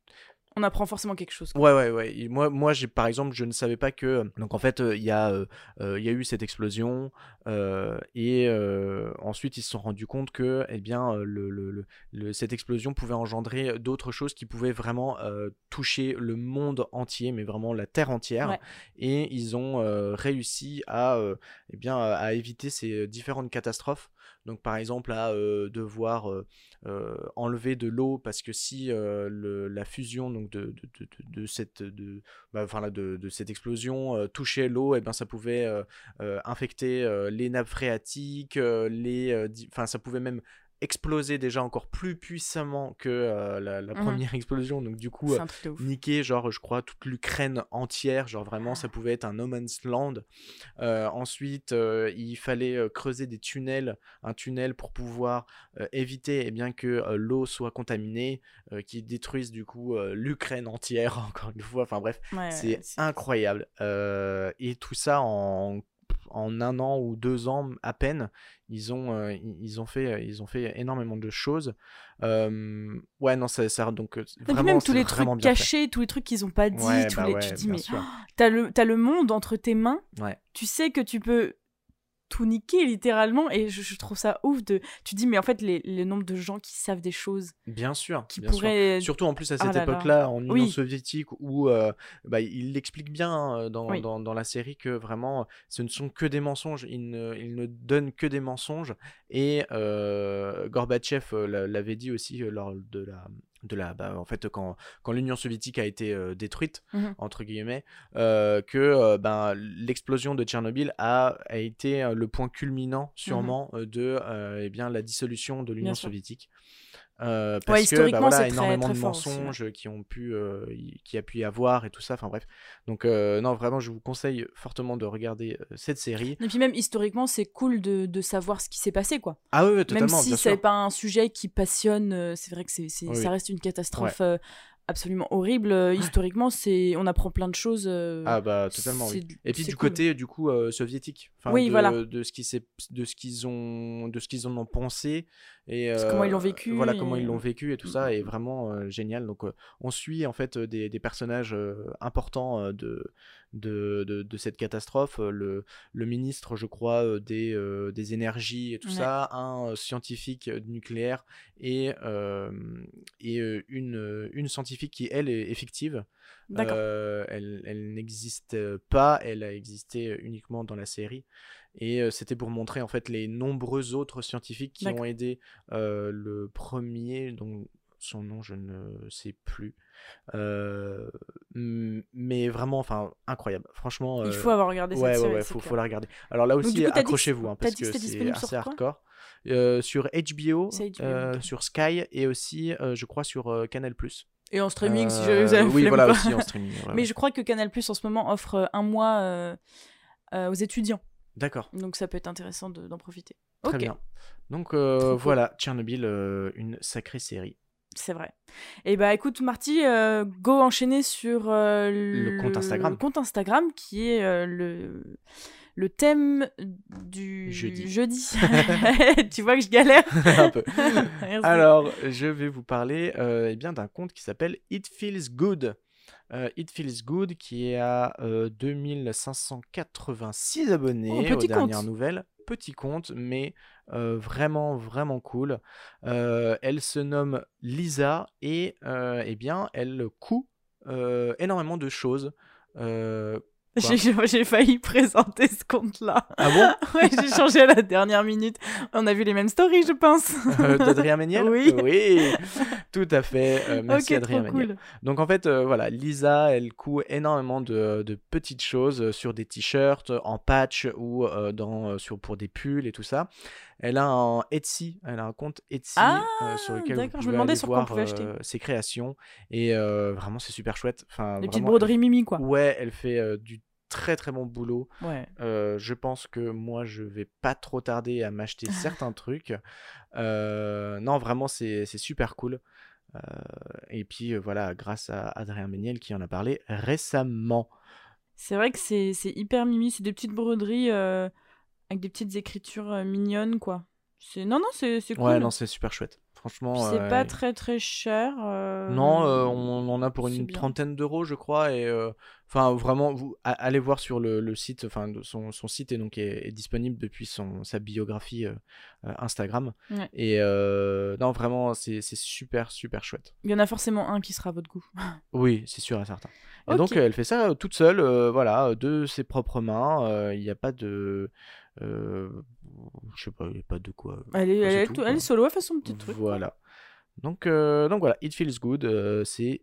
On apprend forcément quelque chose. quoi. Ouais, ouais, ouais. Et Moi, moi j'ai par exemple, je ne savais pas que. Donc en fait, euh, il y, a, euh, euh, il y a eu cette explosion et ensuite ils se sont rendus compte que eh bien, le, le- le- le- cette explosion pouvait engendrer d'autres choses qui pouvaient vraiment toucher le monde entier, mais vraiment la terre entière. Ouais. Et ils ont réussi à, eh bien, à éviter ces différentes catastrophes. Donc par exemple à devoir enlever de l'eau parce que si la fusion donc de, cette de, bah, enfin, de, cette explosion touchait l'eau et ben ça pouvait infecter les nappes phréatiques les ça pouvait même exploser déjà encore plus puissamment que euh, la, la première explosion. Donc du coup euh, niquer genre je crois toute l'Ukraine entière. Genre vraiment ça pouvait être un no man's land. Euh, ensuite euh, il fallait creuser des tunnels un tunnel pour pouvoir éviter eh bien que l'eau soit contaminée qui détruise du coup l'Ukraine entière encore une fois. Enfin bref Ouais, c'est incroyable. Et tout ça en en un an ou deux ans à peine, ils ont, euh, ils ont fait, ils ont fait énormément de choses. Euh, ouais, non, ça, ça donc euh, vraiment, même tous les trucs fait. cachés, tous les trucs qu'ils ont pas dit, Ouais, tous bah les... ouais, tu te dis, mais sûr. t'as le, t'as le monde entre tes mains, Ouais. tu sais que tu peux tout niquer littéralement, et je, je trouve ça ouf de... Tu dis, mais en fait, les, le nombre de gens qui savent des choses, Bien sûr, qui bien sûr. pourraient... Surtout en plus à Ah cette là là. époque-là, en Union Oui. soviétique, où euh, bah, il l'explique bien hein, dans, Oui. dans, dans la série que vraiment ce ne sont que des mensonges, il ne, il ne donne que des mensonges. Et euh, Gorbatchev euh, l'a- l'avait dit aussi euh, lors de la. De la bah, en fait, quand, quand l'Union soviétique a été euh, détruite, Mhm. entre guillemets, euh, que euh, ben, l'explosion de Tchernobyl a, a été le point culminant, sûrement, euh, de eh bien, la dissolution de l'Union sûr. Euh, parce que historiquement, bah, voilà, c'est très- énormément très de aussi, ouais. mensonges qui ont pu euh, y- qui a pu y avoir et tout ça enfin bref. Donc euh, non vraiment je vous conseille fortement de regarder euh, cette série. Et puis même, historiquement, c'est cool de, de savoir ce qui s'est passé, quoi. ah oui, oui Même totalement si bien c'est pas un sujet qui passionne, c'est vrai que c'est, c'est- Oui, ça reste une catastrophe absolument horrible. euh, Historiquement, c'est, on apprend plein de choses. euh, ah bah totalement oui et puis du cool. côté du coup euh, soviétique enfin, Oui, de, voilà. de ce qui de ce qu'ils ont de ce qu'ils en ont pensé et comment ils l'ont euh, vécu voilà et- comment ils l'ont vécu et tout Mm, ça mm, est mm. vraiment euh, génial donc euh, on suit en fait euh, des, des personnages euh, importants euh, de, de, de de cette catastrophe euh, le le ministre je crois euh, des euh, des énergies et tout Ouais. ça un scientifique nucléaire et euh, et une une scientifique qui elle est, est fictive euh, elle, elle n'existe pas, elle a existé uniquement dans la série. Et euh, c'était pour montrer en fait les nombreux autres scientifiques qui ont aidé euh, le premier, donc son nom, je ne sais plus. Euh, mais vraiment, enfin, incroyable. Franchement. Il euh, faut avoir regardé Ouais, cette ouais, série. ouais, c'est faut, faut la regarder. Alors là aussi, accrochez-vous, hein, parce que c'est assez hardcore. Euh, sur HBO, euh, sur Sky et aussi, je crois, sur Canal+. Et en streaming, si jamais vous avez Oui, voilà, aussi en streaming. ouais, Mais ouais. je crois que Canal Plus en ce moment offre un mois aux étudiants. D'accord, Donc ça peut être intéressant de- d'en profiter. très bien. Donc euh, voilà, Tchernobyl, euh, une sacrée série. C'est vrai. Et bah écoute, Marty, euh, go enchaîner sur euh, le, compte Instagram. le compte Instagram qui est euh, le, le thème du Jeudi. tu vois que je galère. Un peu. Alors, je vais vous parler eh bien d'un compte qui s'appelle It Feels Good. It Feels Good qui est à euh, 2586 abonnés Oh, aux petit compte. dernières nouvelles. Petit compte, mais euh, vraiment, vraiment cool. Euh, elle se nomme Lisa et euh, eh bien, elle coud énormément de choses. J'ai j'ai failli présenter ce compte-là. ah bon? Ouais, j'ai changé à la dernière minute. On a vu les mêmes stories, je pense. D'Adrien Méniel? Oui. Oui, tout à fait. Merci ok, Adrien Méniel. cool. Donc en fait, voilà, Lisa, elle coud énormément de, de petites choses sur des t-shirts, en patch ou dans, sur, pour des pulls et tout ça. Elle a un Etsy, elle a un compte Etsy Ah, euh, sur lequel vous d'accord, je pouvez me demandais aller sur quoi on voir pouvait acheter. euh, ses créations. Et euh, vraiment, c'est super chouette. Enfin, Les petites broderies mimi, quoi. Ouais, elle fait du très très bon boulot. Ouais. Euh, je pense que moi, je vais pas trop tarder à m'acheter certains trucs. Euh, non, vraiment, c'est super cool. Euh, et puis voilà, grâce à Adrien Méniel qui en a parlé récemment. C'est vrai que c'est hyper mimi. C'est des petites broderies avec des petites écritures euh, mignonnes, quoi. C'est Non, non, c'est c'est cool. Ouais, non, c'est super chouette. Franchement. C'est euh, pas très très cher. euh, Non, euh, on en a pour une bien. trentaine d'euros, je crois. Et enfin, vraiment, vous allez voir sur le, le site. Enfin, son, son site est donc est, est disponible depuis son sa biographie Instagram. Ouais. Et non, vraiment, c'est c'est super super chouette. Il y en a forcément un qui sera à votre goût. Oui, c'est sûr et certain. Et donc, elle fait ça toute seule, voilà, de ses propres mains. Il n'y a pas de. Euh, je sais pas, il n'y a pas de quoi. Elle est, elle, tout, elle est solo, elle fait son petit truc. Voilà. Donc, euh, donc voilà, It Feels Good, euh, c'est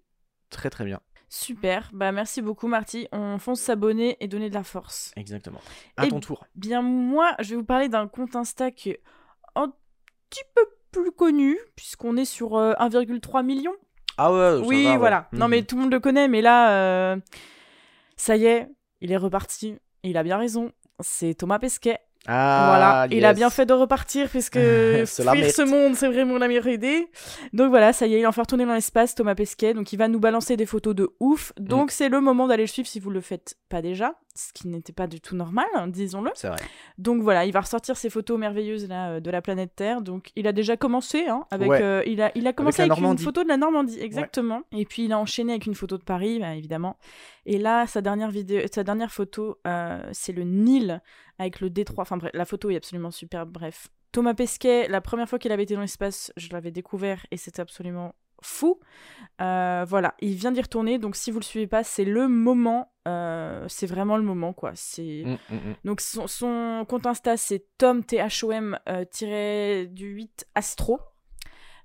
très très bien. Super. Bah merci beaucoup, Marty. On fonce s'abonner et donner de la force. Exactement. À Et ton tour. Bien, moi, je vais vous parler d'un compte Insta qui est un petit peu plus connu, puisqu'on est sur euh, 1,3 million. Ah ouais, oui, va, ouais. voilà. Non, Mhm. mais tout le monde le connaît, mais là, ça y est, il est reparti. Et il a bien raison. C'est Thomas Pesquet. Ah, voilà, il a bien fait de repartir puisque fuir ce monde, c'est vraiment la meilleure idée. Donc voilà, ça y est, il a enfin retourné dans l'espace, Thomas Pesquet. Donc il va nous balancer des photos de ouf. Mm. Donc c'est le moment d'aller le suivre si vous le faites pas déjà, ce qui n'était pas du tout normal, hein, disons-le. C'est vrai. Donc voilà, il va ressortir ces photos merveilleuses là euh, de la planète Terre. Donc il a déjà commencé hein, avec Ouais. euh, il a il a commencé avec, une photo de la Normandie exactement et puis il a enchaîné avec une photo de Paris bah, évidemment. Et là sa dernière vidéo sa dernière photo euh, c'est le Nil avec le détroit enfin bref, la photo est absolument superbe bref. Thomas Pesquet, la première fois qu'il avait été dans l'espace, je l'avais découvert et c'était absolument fou. Euh, voilà, il vient d'y retourner, donc si vous le suivez pas, c'est le moment, euh, c'est vraiment le moment quoi. C'est Mm, mm, mm. donc son, son compte Insta c'est Tom THOM euh, tiré du 8 Astro.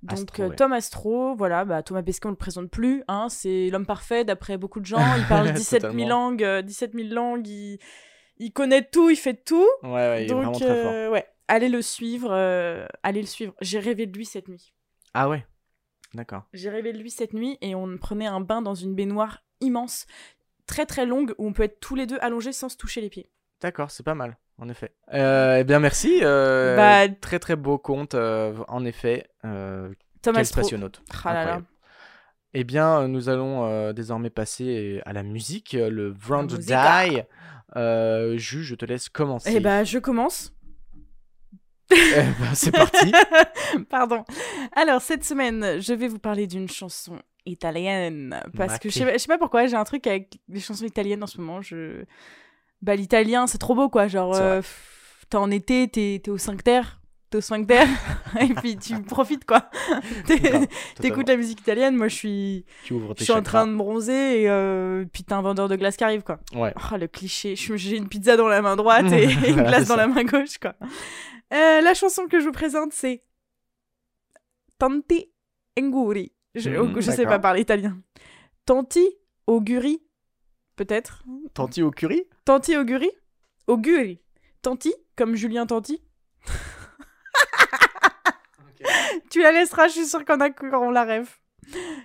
Donc Astro, euh, ouais. Tom Astro, voilà, bah, Thomas Pesquet on le présente plus, hein, c'est l'homme parfait d'après beaucoup de gens, il parle 17 000 Totalement. langues, euh, 17 000 langues, il, il connaît tout, il fait tout. Ouais, ouais, il est Donc vraiment très fort. euh, ouais, allez le suivre, euh, allez le suivre. J'ai rêvé de lui cette nuit. Ah ouais, d'accord. J'ai rêvé de lui cette nuit et on prenait un bain dans une baignoire immense, très très longue où on peut être tous les deux allongés sans se toucher les pieds. D'accord, c'est pas mal, en effet. Euh, eh bien, merci. euh, Bah- très très beau compte, euh, en effet. Euh, Astro. spationaute. Ah là là. Incroyable. Eh bien, nous allons euh, désormais passer à la musique, le musica. Die. Euh, Ju, je te laisse commencer. Eh bah, je commence. Eh ben, c'est parti. Pardon. Alors, cette semaine, je vais vous parler d'une chanson italienne. Parce que je sais, pas- je sais pas pourquoi, j'ai un truc avec les chansons italiennes en ce moment. Je... Bah, l'italien, c'est trop beau, quoi. Genre, euh, t'es en été, t'es t'es au 5 terre. T'es au 5 terre. et puis, tu profites, quoi. T'écoutes la musique italienne, moi, je suis, je suis en train de bronzer. Et euh, puis, t'as un vendeur de glace qui arrive, quoi. Ouais. Oh, le cliché. J'ai une pizza dans la main droite et une glace dans la main gauche, quoi. Euh, la chanson que je vous présente, c'est Tanti Enguri Je, je sais pas parler italien. Tanti auguri, peut-être? Tanti au curry Tanti auguri? Auguri. Tanti, comme Julien Tanti. Tu la laisseras, je suis sûre qu'on a qu'on la rêve.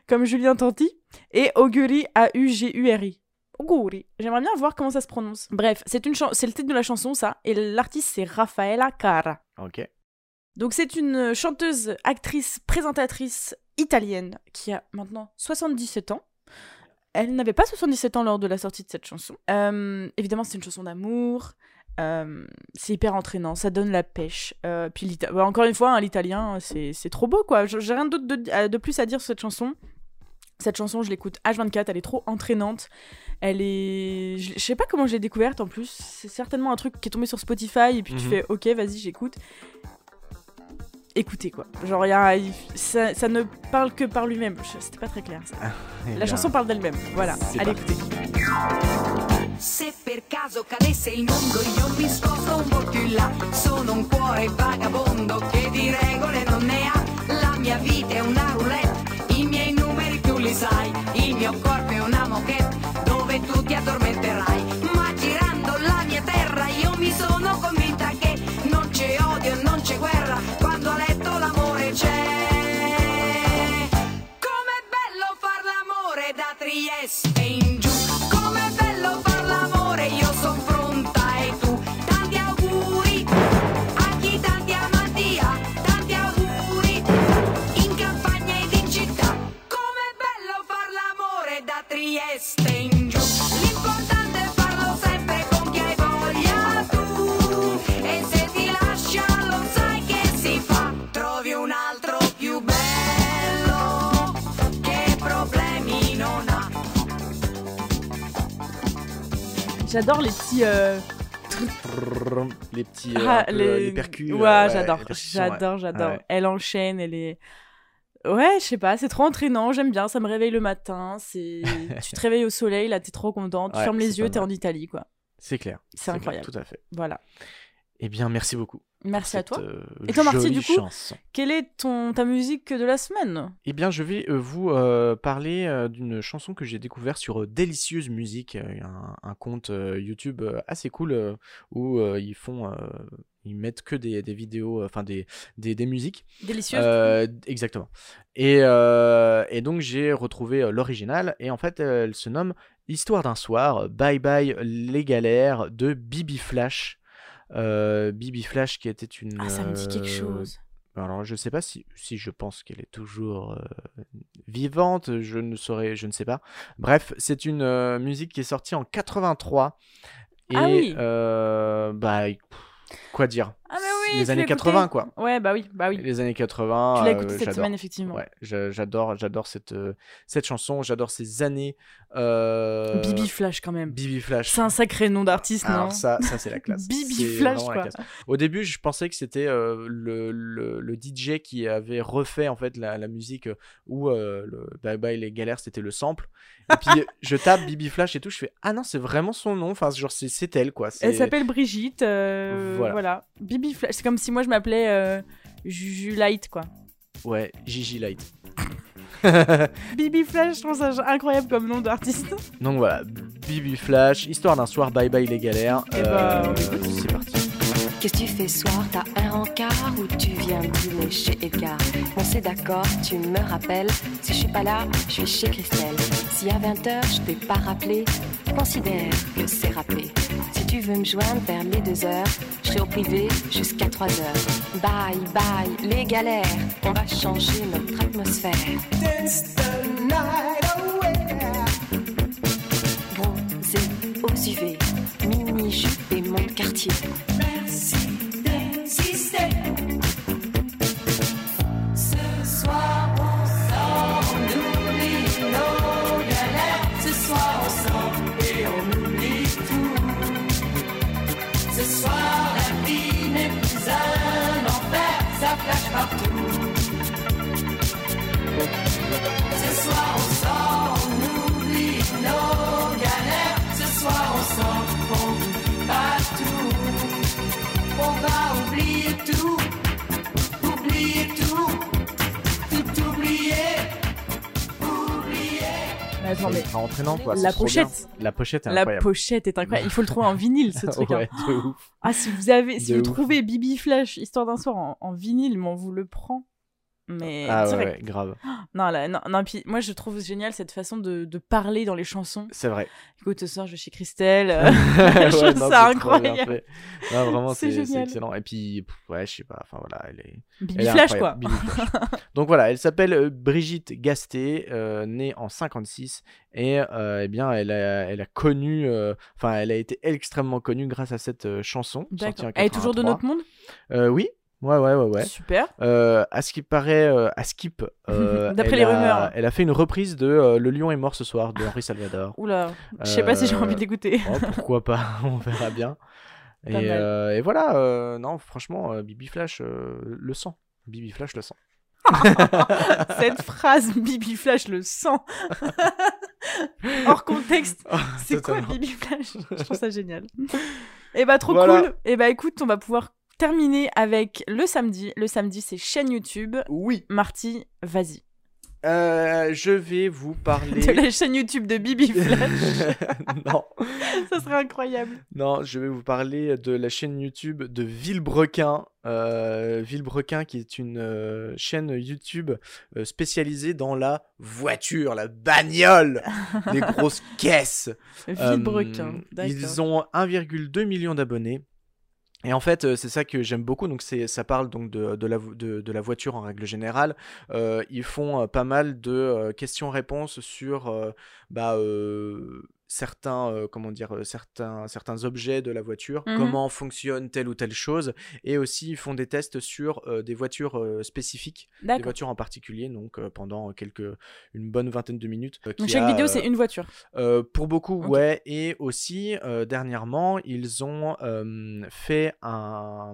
Comme Julien Tanti. Et auguri, A-U-G-U-R-I. Auguri. J'aimerais bien voir comment ça se prononce. Bref, c'est une c'est le titre de la chanson, ça. Et l'artiste, c'est Raffaella Cara. Ok. Donc c'est une chanteuse, actrice, présentatrice italienne qui a maintenant 77 ans. Elle n'avait pas 77 ans lors de la sortie de cette chanson. Euh, évidemment, c'est une chanson d'amour. Euh, c'est hyper entraînant, ça donne la pêche. Euh, puis l'ita- bah, encore une fois, hein, l'italien, c'est c'est trop beau quoi. J'ai rien d'autre de, de plus à dire sur cette chanson. Cette chanson, je l'écoute H24, elle est trop entraînante. Elle est. Je, je sais pas comment je l'ai découverte en plus. C'est certainement un truc qui est tombé sur Spotify et puis tu Mhm. fais ok, vas-y, j'écoute. Écoutez quoi. Genre, y a- ça, ça ne parle que par lui-même. C'était pas très clair. ça. Eh La bien, chanson parle d'elle-même. Voilà, allez parti. écouter. Se per caso cadesse il mondo io mi sposto un po' più in là Sono un cuore vagabondo che di regole non ne ha La mia vita è una roulette, i miei numeri tu li sai Il mio corpo è una moquette dove yes, amen. J'adore les petits. euh, Les petits. euh, ah, peu, euh, les percus. Ouais, euh, j'adore, j'adore, j'adore. Ouais. Elle enchaîne, elle est. Ouais, je sais pas, c'est trop entraînant, j'aime bien, ça me réveille le matin, c'est... tu te réveilles au soleil, là t'es trop content, tu Ouais, fermes les yeux, t'es en Italie, quoi. C'est clair. C'est clair, incroyable. Tout à fait. Voilà. Eh bien, merci beaucoup. Merci à toi. euh, Et toi, Marty, du coup. Quelle est ton, ta musique de la semaine? Eh bien, je vais euh, vous euh, parler d'une chanson que j'ai découverte sur Délicieuse Musique, un, un compte YouTube assez cool où ils font, ils mettent que des, des vidéos, enfin des, des, des musiques. Délicieuse Euh, exactement. Et, euh, et donc j'ai retrouvé l'original et en fait elle se nomme Histoire d'un soir, Bye Bye les galères de Bibi Flash. Euh, Bibi Flash qui était une. Ah, ça me dit quelque euh, chose. alors, je sais pas si, si je pense qu'elle est toujours euh, vivante, je ne saurais, je ne sais pas. Bref, c'est une euh, musique qui est sortie en 83. Et, Ah oui. euh, bah, pff, quoi dire Ah, mais oui Les années l'as 80, écouté. quoi. Ouais, bah oui, bah oui. Les années 80. Tu l'as euh, écouté cette semaine, effectivement. Ouais, j'adore, j'adore cette, euh, cette chanson, j'adore ces années. euh, Bibi Flash, quand même. Bibi Flash. C'est un sacré nom d'artiste, non ça, ça c'est la classe. Bibi Flash, quoi. Au début, je pensais que c'était euh, le, le, le DJ qui avait refait en fait la, la musique où le Bye Bye les galères c'était le sample. Et puis je tape Bibi Flash et tout, je fais ah non c'est vraiment son nom. Enfin genre c'est elle quoi. Elle s'appelle Brigitte. Voilà. Voilà. Bibi Flash. C'est comme si moi je m'appelais euh, Juju Light, quoi. ouais Gigi Light. Bibi Flash, je trouve ça incroyable comme nom d'artiste. Donc voilà Bibi Flash, histoire d'un soir Bye Bye les galères. Eh ben, Euh, c'est parti. Qu'est-ce que tu fais soir? T'as un rencard ou tu viens dîner chez Edgar? On s'est d'accord, tu me rappelles. Si je suis pas là, je suis chez Christelle. Si à 20h je t'ai pas rappelé, considère que c'est rappelé. Si tu veux me joindre vers les 2h, je serai au privé jusqu'à 3h. Bye bye, les galères, on va changer notre atmosphère. Bronzé aux UV, mini-jupe et mon quartier. Non, mais ultra entraînant quoi. la pochette. La pochette est La incroyable. pochette est incroyable. Il faut le trouver en vinyle, ce truc. hein. ouais, de ouf. Ah, si vous avez, si De vous ouf. trouvez Bibi Flash, histoire d'un soir en, en vinyle, mais on vous le prend. Mais Ah direct. ouais, grave. Non, là, non, non, puis moi je trouve génial cette façon de, de parler dans les chansons. C'est vrai. Écoute, ce soir je vais chez Christelle. euh, je trouve ça incroyable. Non, vraiment, C'est excellent. Et puis, pff, ouais, je sais pas, enfin voilà, elle est. Bibi elle est Flash quoi. incroyable, Bibi Flash. Donc voilà, elle s'appelle euh, Brigitte Gasté, euh, née en 56, et euh, eh bien, elle a, elle a connu, enfin, elle a été extrêmement connue grâce à cette chanson. sortie en D'accord. Elle est toujours de 83. notre monde? Oui, ouais, ouais, ouais, ouais. Super. Euh, à ce qui paraît, euh, à Skip, euh, D'après les a- rumeurs. elle a fait une reprise de euh, Le lion est mort ce soir de Henri Salvador. Oula, je sais pas si j'ai Euh, envie de l'écouter. Oh, pourquoi pas, on verra bien. Et, voilà, non, franchement, Bibi Flash le sent. Bibi Flash le sent. Cette phrase, Bibi Flash le sang. Hors contexte. C'est quoi. Bibi Flash? Je trouve ça génial. Et bah trop Voilà. cool. Et bah écoute, on va pouvoir terminer avec le samedi. Le samedi, c'est chaîne YouTube. Oui, Marty, vas-y. euh, je vais vous parler. De la chaîne YouTube de Bibi Flash. non, ça serait incroyable. non, je vais vous parler de la chaîne YouTube de Villebrequin. Euh, Villebrequin, qui est une euh, chaîne YouTube spécialisée dans la voiture, la bagnole, les grosses caisses. Villebrequin. D'accord. Ils ont 1,2 million d'abonnés. Et en fait, euh, c'est ça que j'aime beaucoup. Donc, ça parle donc de, la, voiture en règle générale. Euh, ils font euh, pas mal de questions-réponses sur bah, euh, certains, euh, comment dire, euh, certains, certains objets de la voiture, Mhm. comment fonctionne telle ou telle chose. Et aussi, ils font des tests sur euh, des voitures euh, spécifiques, des voitures en particulier. Donc, pendant quelques, une bonne vingtaine de minutes. Donc chaque a, vidéo, c'est une voiture. pour beaucoup, Ok. ouais. Et aussi, dernièrement, ils ont fait un,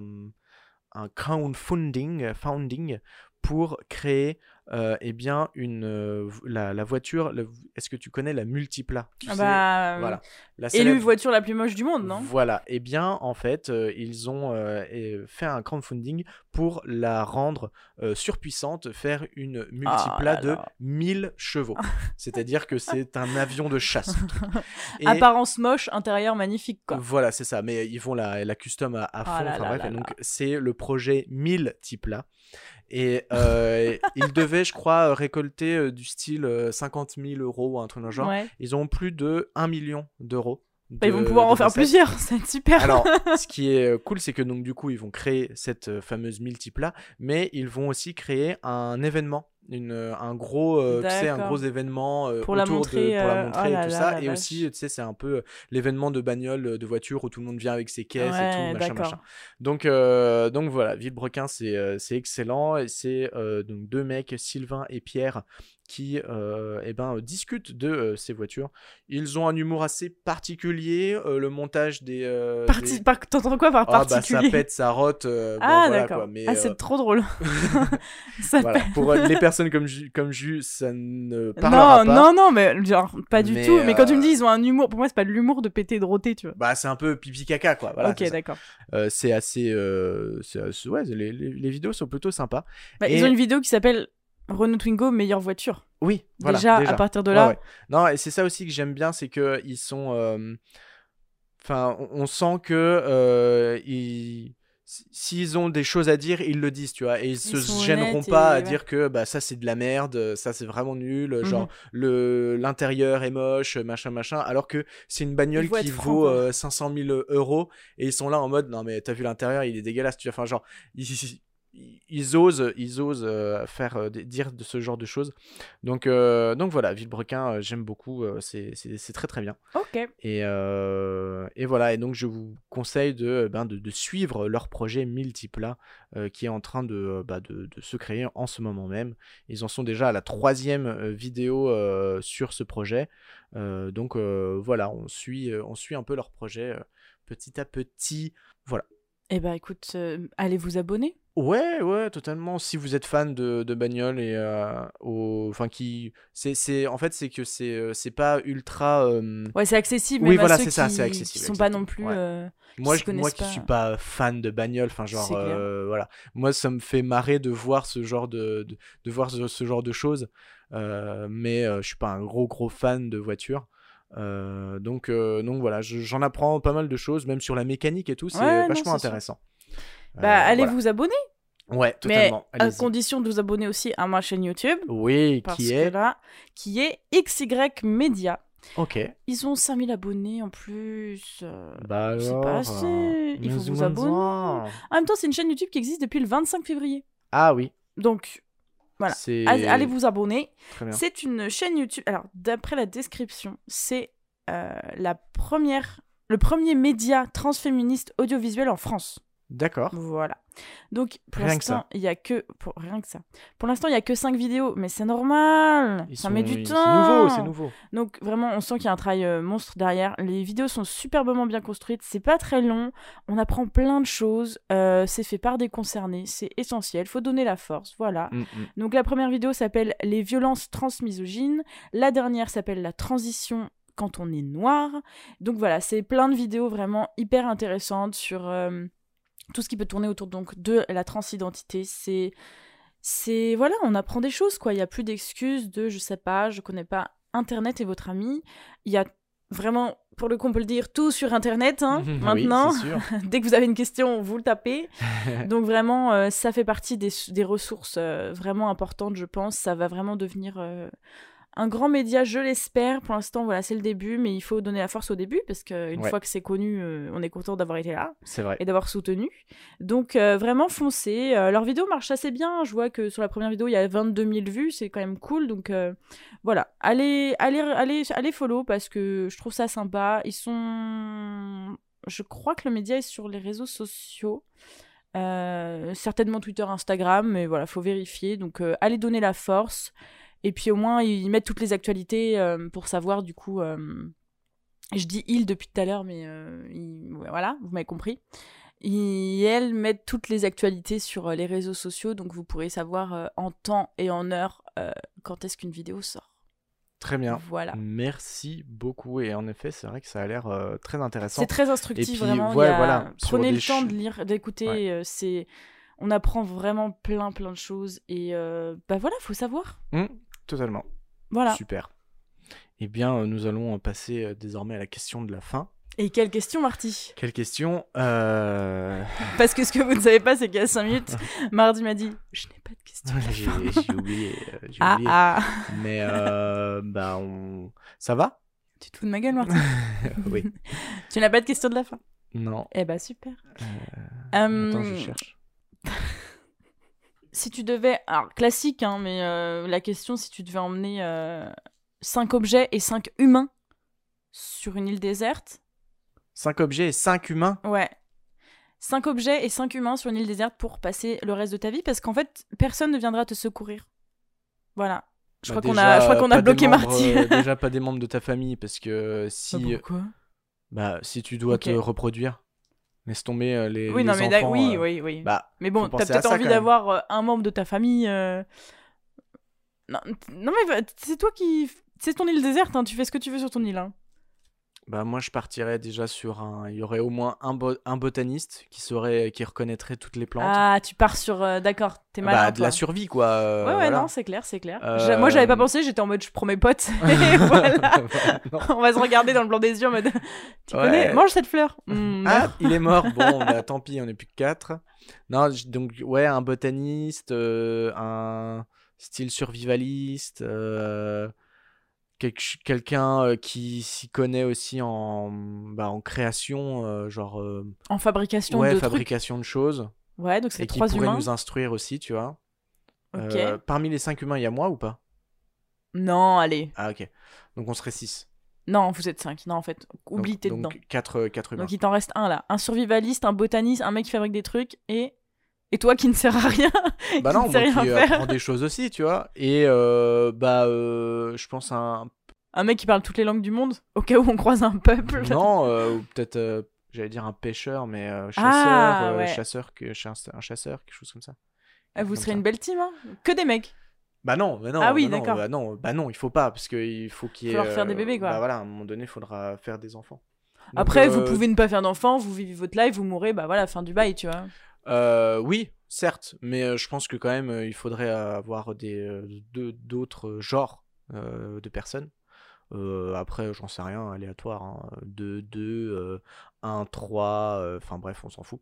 un crowdfunding founding pour créer euh, eh bien, une, euh, la, la voiture. Est-ce que tu connais la multipla Tu Ah sais, bah, voilà. La Élue célèbre- voiture la plus moche du monde, non? Voilà. Eh bien, en fait, euh, ils ont euh, fait un crowdfunding pour la rendre euh, surpuissante, faire une multipla Ah là de là. 1000 chevaux. C'est-à-dire que c'est un avion de chasse. Et- Apparence moche, intérieur magnifique, quoi. voilà, c'est ça. Mais ils vont la, la custom à, à fond. Ah là bref, donc c'est le projet 1000 type là. Et euh, ils devaient, je crois, récolter euh, du style euh, 50 000 euros ou un truc dans le genre. Ouais. Ils ont plus de 1 million d'euros. Bah, ils vont pouvoir en faire recettes. plusieurs, c'est super. Alors, ce qui est euh, cool, c'est que donc du coup, ils vont créer cette euh, fameuse multipla, mais ils vont aussi créer un événement, une, euh, un gros, euh, tu sais, un gros événement euh, Pour la montrer, de, pour la euh, montrer oh et là tout là, ça, et vache. aussi, tu sais, c'est un peu euh, l'événement de bagnole, euh, de voiture où tout le monde vient avec ses caisses et tout, machin, machin. Donc, euh, donc voilà, Villebrequin, c'est euh, c'est excellent, et c'est euh, donc deux mecs, Sylvain et Pierre, qui euh, eh ben, euh, discutent de euh, ces voitures. Ils ont un humour assez particulier, euh, le montage des... euh, Parti... des- par- T'entends quoi par ah bah ça particulier? pète, ça rote. euh, bon, Ah, voilà, d'accord. ah, euh, c'est trop drôle. ça voilà. pète. Pour euh, les personnes comme Ju, comme Ju, ça ne parlera Non, pas. non, non, mais genre, pas du Mais, tout. Mais quand tu me euh, dis ils ont un humour, pour moi, c'est pas de l'humour de péter de roter, tu vois. Bah c'est un peu pipi caca quoi. Voilà, ok, d'accord. Euh, c'est assez, euh, assez- ouais, les, les- les vidéos sont plutôt sympas. Bah, Et- Ils ont une vidéo qui s'appelle Renault Twingo, meilleure voiture. Oui, voilà. déjà, à partir de là. Ouais, ouais. Non, et c'est ça aussi que j'aime bien, c'est que ils sont. euh, Enfin, on, on sent que euh, ils- S'ils ont des choses à dire, ils le disent, tu vois, et ils, se sont gêneront pas et à dire que bah ça c'est de la merde, ça c'est vraiment nul, genre Mhm. le l'intérieur est moche, machin machin, alors que c'est une bagnole qui vaut euh, 500 000 euros et ils sont là en mode non mais t'as vu l'intérieur, il est dégueulasse, tu vois, enfin genre ils, ils- osent, ils osent euh, faire euh, dire de ce genre de choses. Donc, euh, donc voilà, Villebrequin, j'aime beaucoup, c'est très très bien. Ok. Et, euh, et voilà, et donc je vous conseille de, ben, de, de suivre leur projet Multipla euh, qui est en train de, bah, de, de se créer en ce moment même. Ils en sont déjà à la troisième vidéo sur ce projet. Donc voilà, on suit, on suit un peu leur projet petit à petit. Voilà. Eh ben écoute, euh, allez vous abonner. Ouais, ouais, totalement. Si vous êtes fan de, de bagnole et euh, au, enfin qui, c'est, c'est, en fait, c'est que c'est, euh, c'est pas ultra. euh, Ouais, c'est accessible. Oui, même à voilà, ceux c'est ça, qui- c'est accessible, Qui sont pas non plus. Ouais. euh, moi, s'y je, moi qui suis pas fan de bagnole, enfin genre, voilà. Moi, ça me fait marrer de voir ce genre de, de, de voir ce, ce genre de choses, mais je suis pas un gros gros fan de voitures. Euh, donc, euh, donc voilà, je- j'en apprends pas mal de choses, même sur la mécanique et tout, c'est Ouais, vachement c'est intéressant. Bah, Euh, allez voilà. vous abonner. Ouais, Mais totalement. à allez-y. condition de vous abonner aussi à ma chaîne YouTube. Oui, Parce qui que est. là, qui est XY Media. Ok. Ils ont 5000 abonnés en plus. Bah C'est alors. pas assez. Il faut vous abonner. En même temps, c'est une chaîne YouTube qui existe depuis le 25 février. Ah oui. Donc, Voilà. Allez vous abonner. C'est une chaîne YouTube. Alors, d'après la description, c'est euh, la première, le premier média transféministe audiovisuel en France. D'accord. Voilà. Donc, pour l'instant, il y a que pour rien que ça. Pour l'instant, il y a que 5 vidéos, mais c'est normal. Ils ça sont- met du ils- temps. C'est nouveau, c'est nouveau. Donc vraiment, on sent qu'il y a un travail euh, monstre derrière. Les vidéos sont superbement bien construites. C'est pas très long. On apprend plein de choses. Euh, c'est fait par des concernés. C'est essentiel. Faut donner la force. Voilà. Mm, mm. Donc la première vidéo s'appelle Les violences transmisogynes. La dernière s'appelle La transition quand on est noir. Donc voilà, c'est plein de vidéos vraiment hyper intéressantes sur euh, tout ce qui peut tourner autour donc de la transidentité. C'est c'est voilà, on apprend des choses quoi. Il y a plus d'excuses de je sais pas, je connais pas Internet et votre ami. Il y a vraiment pour le coup, on peut le dire, tout sur Internet hein, maintenant. Dès que vous avez une question, vous le tapez. Donc vraiment, euh, ça fait partie des, des ressources euh, vraiment importantes, je pense. Ça va vraiment devenir euh, un grand média, je l'espère. Pour l'instant, voilà, c'est le début, mais il faut donner la force au début parce qu'une Ouais. fois que c'est connu, euh, on est content d'avoir été là C'est vrai. et d'avoir soutenu. Donc euh, vraiment foncez. Euh, leur vidéo marche assez bien. Je vois que sur la première vidéo, il y a 22 000 vues, c'est quand même cool. Donc voilà, allez, allez, allez, allez follow parce que je trouve ça sympa. Ils sont, je crois que le média est sur les réseaux sociaux. Certainement Twitter, Instagram, mais voilà, faut vérifier. Donc, allez donner la force. Et puis au moins, ils mettent toutes les actualités euh, pour savoir, du coup. euh, je dis ils depuis tout à l'heure, mais euh, ils- voilà, vous m'avez compris. Et elles mettent toutes les actualités sur les réseaux sociaux, donc vous pourrez savoir en temps et en heure quand est-ce qu'une vidéo sort. Très bien. Voilà. Merci beaucoup. Et en effet, c'est vrai que ça a l'air très intéressant. C'est très instructif, puis, vraiment. ouais, a- voilà, Prenez le temps de lire, d'écouter. Ouais. c'est, on apprend vraiment plein, plein de choses. Et euh, bah voilà, faut savoir. Mm, totalement. Voilà. Super. Eh bien, euh, nous allons passer euh, désormais à la question de la fin. Et quelle question, Marty? Quelle question? Euh, Parce que ce que vous ne savez pas, c'est qu'il y a 5 minutes, Mardi m'a dit Je n'ai pas de question. J'ai oublié. euh, j'ai Ah oublié. ah Mais euh, bah, on... ça va? Tu te fous de ma gueule, Marty Oui. Tu n'as pas de question de la fin? Non. Eh bah super. Attends, je Euh, cherche. Si tu devais. Alors, classique, hein, mais euh, la question, si tu devais emmener 5 objets et 5 humains sur une île déserte? 5 objets et 5 humains? Ouais. 5 objets et 5 humains sur une île déserte pour passer le reste de ta vie parce qu'en fait, personne ne viendra te secourir. Voilà. Je Bah, crois qu'on a, je crois qu'on a bloqué membres, Marty. euh, déjà pas des membres de ta famille parce que si, Bah, pourquoi? bah, si tu dois te reproduire, laisse tomber euh, les, Oui, les non, mais enfants. oui, euh, oui, oui. Bah, mais bon, t'as peut-être envie d'avoir euh, un membre de ta famille. Non, non, mais c'est toi qui. C'est ton île déserte, hein, tu fais ce que tu veux sur ton île. hein. Bah, moi je partirais déjà sur un. Il y aurait au moins un, bo- un botaniste qui saurait, qui reconnaîtrait toutes les plantes. Ah, tu pars sur. euh, D'accord, t'es malin. bah, de toi. la survie quoi. euh, Ouais, ouais, voilà. non, c'est clair, c'est clair. Euh, Moi, j'avais pas pensé, j'étais en mode je prends mes potes. Et voilà. Non. On va se regarder dans le blanc des yeux en mode. Tu Ouais. connais Mange cette fleur. Hmm, Ah, il est mort. Bon, bah tant pis, on est plus que 4. Non, donc ouais, un botaniste, euh, un style survivaliste, euh, quelqu'un qui s'y connaît aussi en, bah, en création, euh, genre euh, En fabrication ouais, de fabrication de choses. Ouais, donc c'est et qui trois pourrait humains. nous instruire aussi, tu vois. Ok. Euh, parmi les 5 humains, il y a moi ou pas? Non, allez. Ah ok. Donc on serait 6. Non, vous êtes cinq. Non, en fait, oublie, t'es dedans. Donc 4, quatre humains. Donc il t'en reste un là. Un survivaliste, un botaniste, un mec qui fabrique des trucs et. Et toi qui ne sert à rien. Bah qui non, ne moi rien qui faire. apprends des choses aussi, tu vois. Et euh, bah, euh, je pense à un Un mec qui parle toutes les langues du monde, au cas où on croise un peuple. Non, euh, ou peut-être, euh, J'allais dire un pêcheur, mais euh, chasseur, Ah, euh, ouais. chasseur, que, un chasseur, quelque chose comme ça. Ah, vous serez ça. une belle team, hein Que des mecs. Bah non, bah non. Ah oui, bah non, d'accord. Bah non, bah non, il faut pas, parce qu'il faut qu'il y ait. Faut leur faire des euh, bébés, quoi. Bah voilà, à un moment donné, il faudra faire des enfants. Donc, Après, vous euh, pouvez ne pas faire d'enfants, vous vivez votre life, vous mourrez, bah voilà, fin du bail, tu vois. Euh, oui, certes, mais euh, je pense que quand même, euh, il faudrait avoir des deux- d'autres genres euh, de personnes. Euh, après, j'en sais rien, aléatoire. Hein. 2, 2, 1, 3, euh, enfin bref, on s'en fout.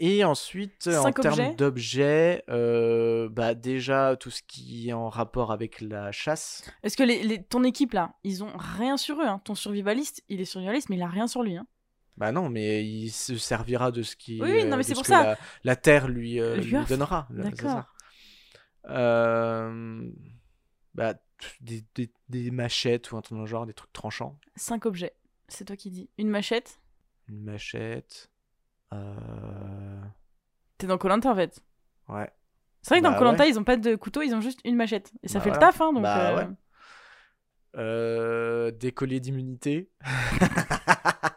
Et ensuite, en termes d'objets, bah déjà tout ce qui est en rapport avec la chasse. Est-ce que les, les- ton équipe là, ils ont rien sur eux, hein. Ton survivaliste, il est survivaliste, mais il a rien sur lui, hein. Bah non, mais il se servira de ce qui, Oui, non, euh, mais de c'est ce pour que ça. La, la terre lui, euh, Lui lui offre. donnera. D'accord. Euh, bah, des, des, des machettes ou un truc dans le genre, des trucs tranchants. Cinq objets. C'est toi qui dis. Une machette. Une machette. Euh... T'es dans Colanta en fait. Ouais. C'est vrai que dans Bah Colanta, ouais. ils ont pas de couteau, ils ont juste une machette. Et ça Bah fait voilà. le taf, hein, donc. Bah euh, ouais. Euh, des colliers d'immunité.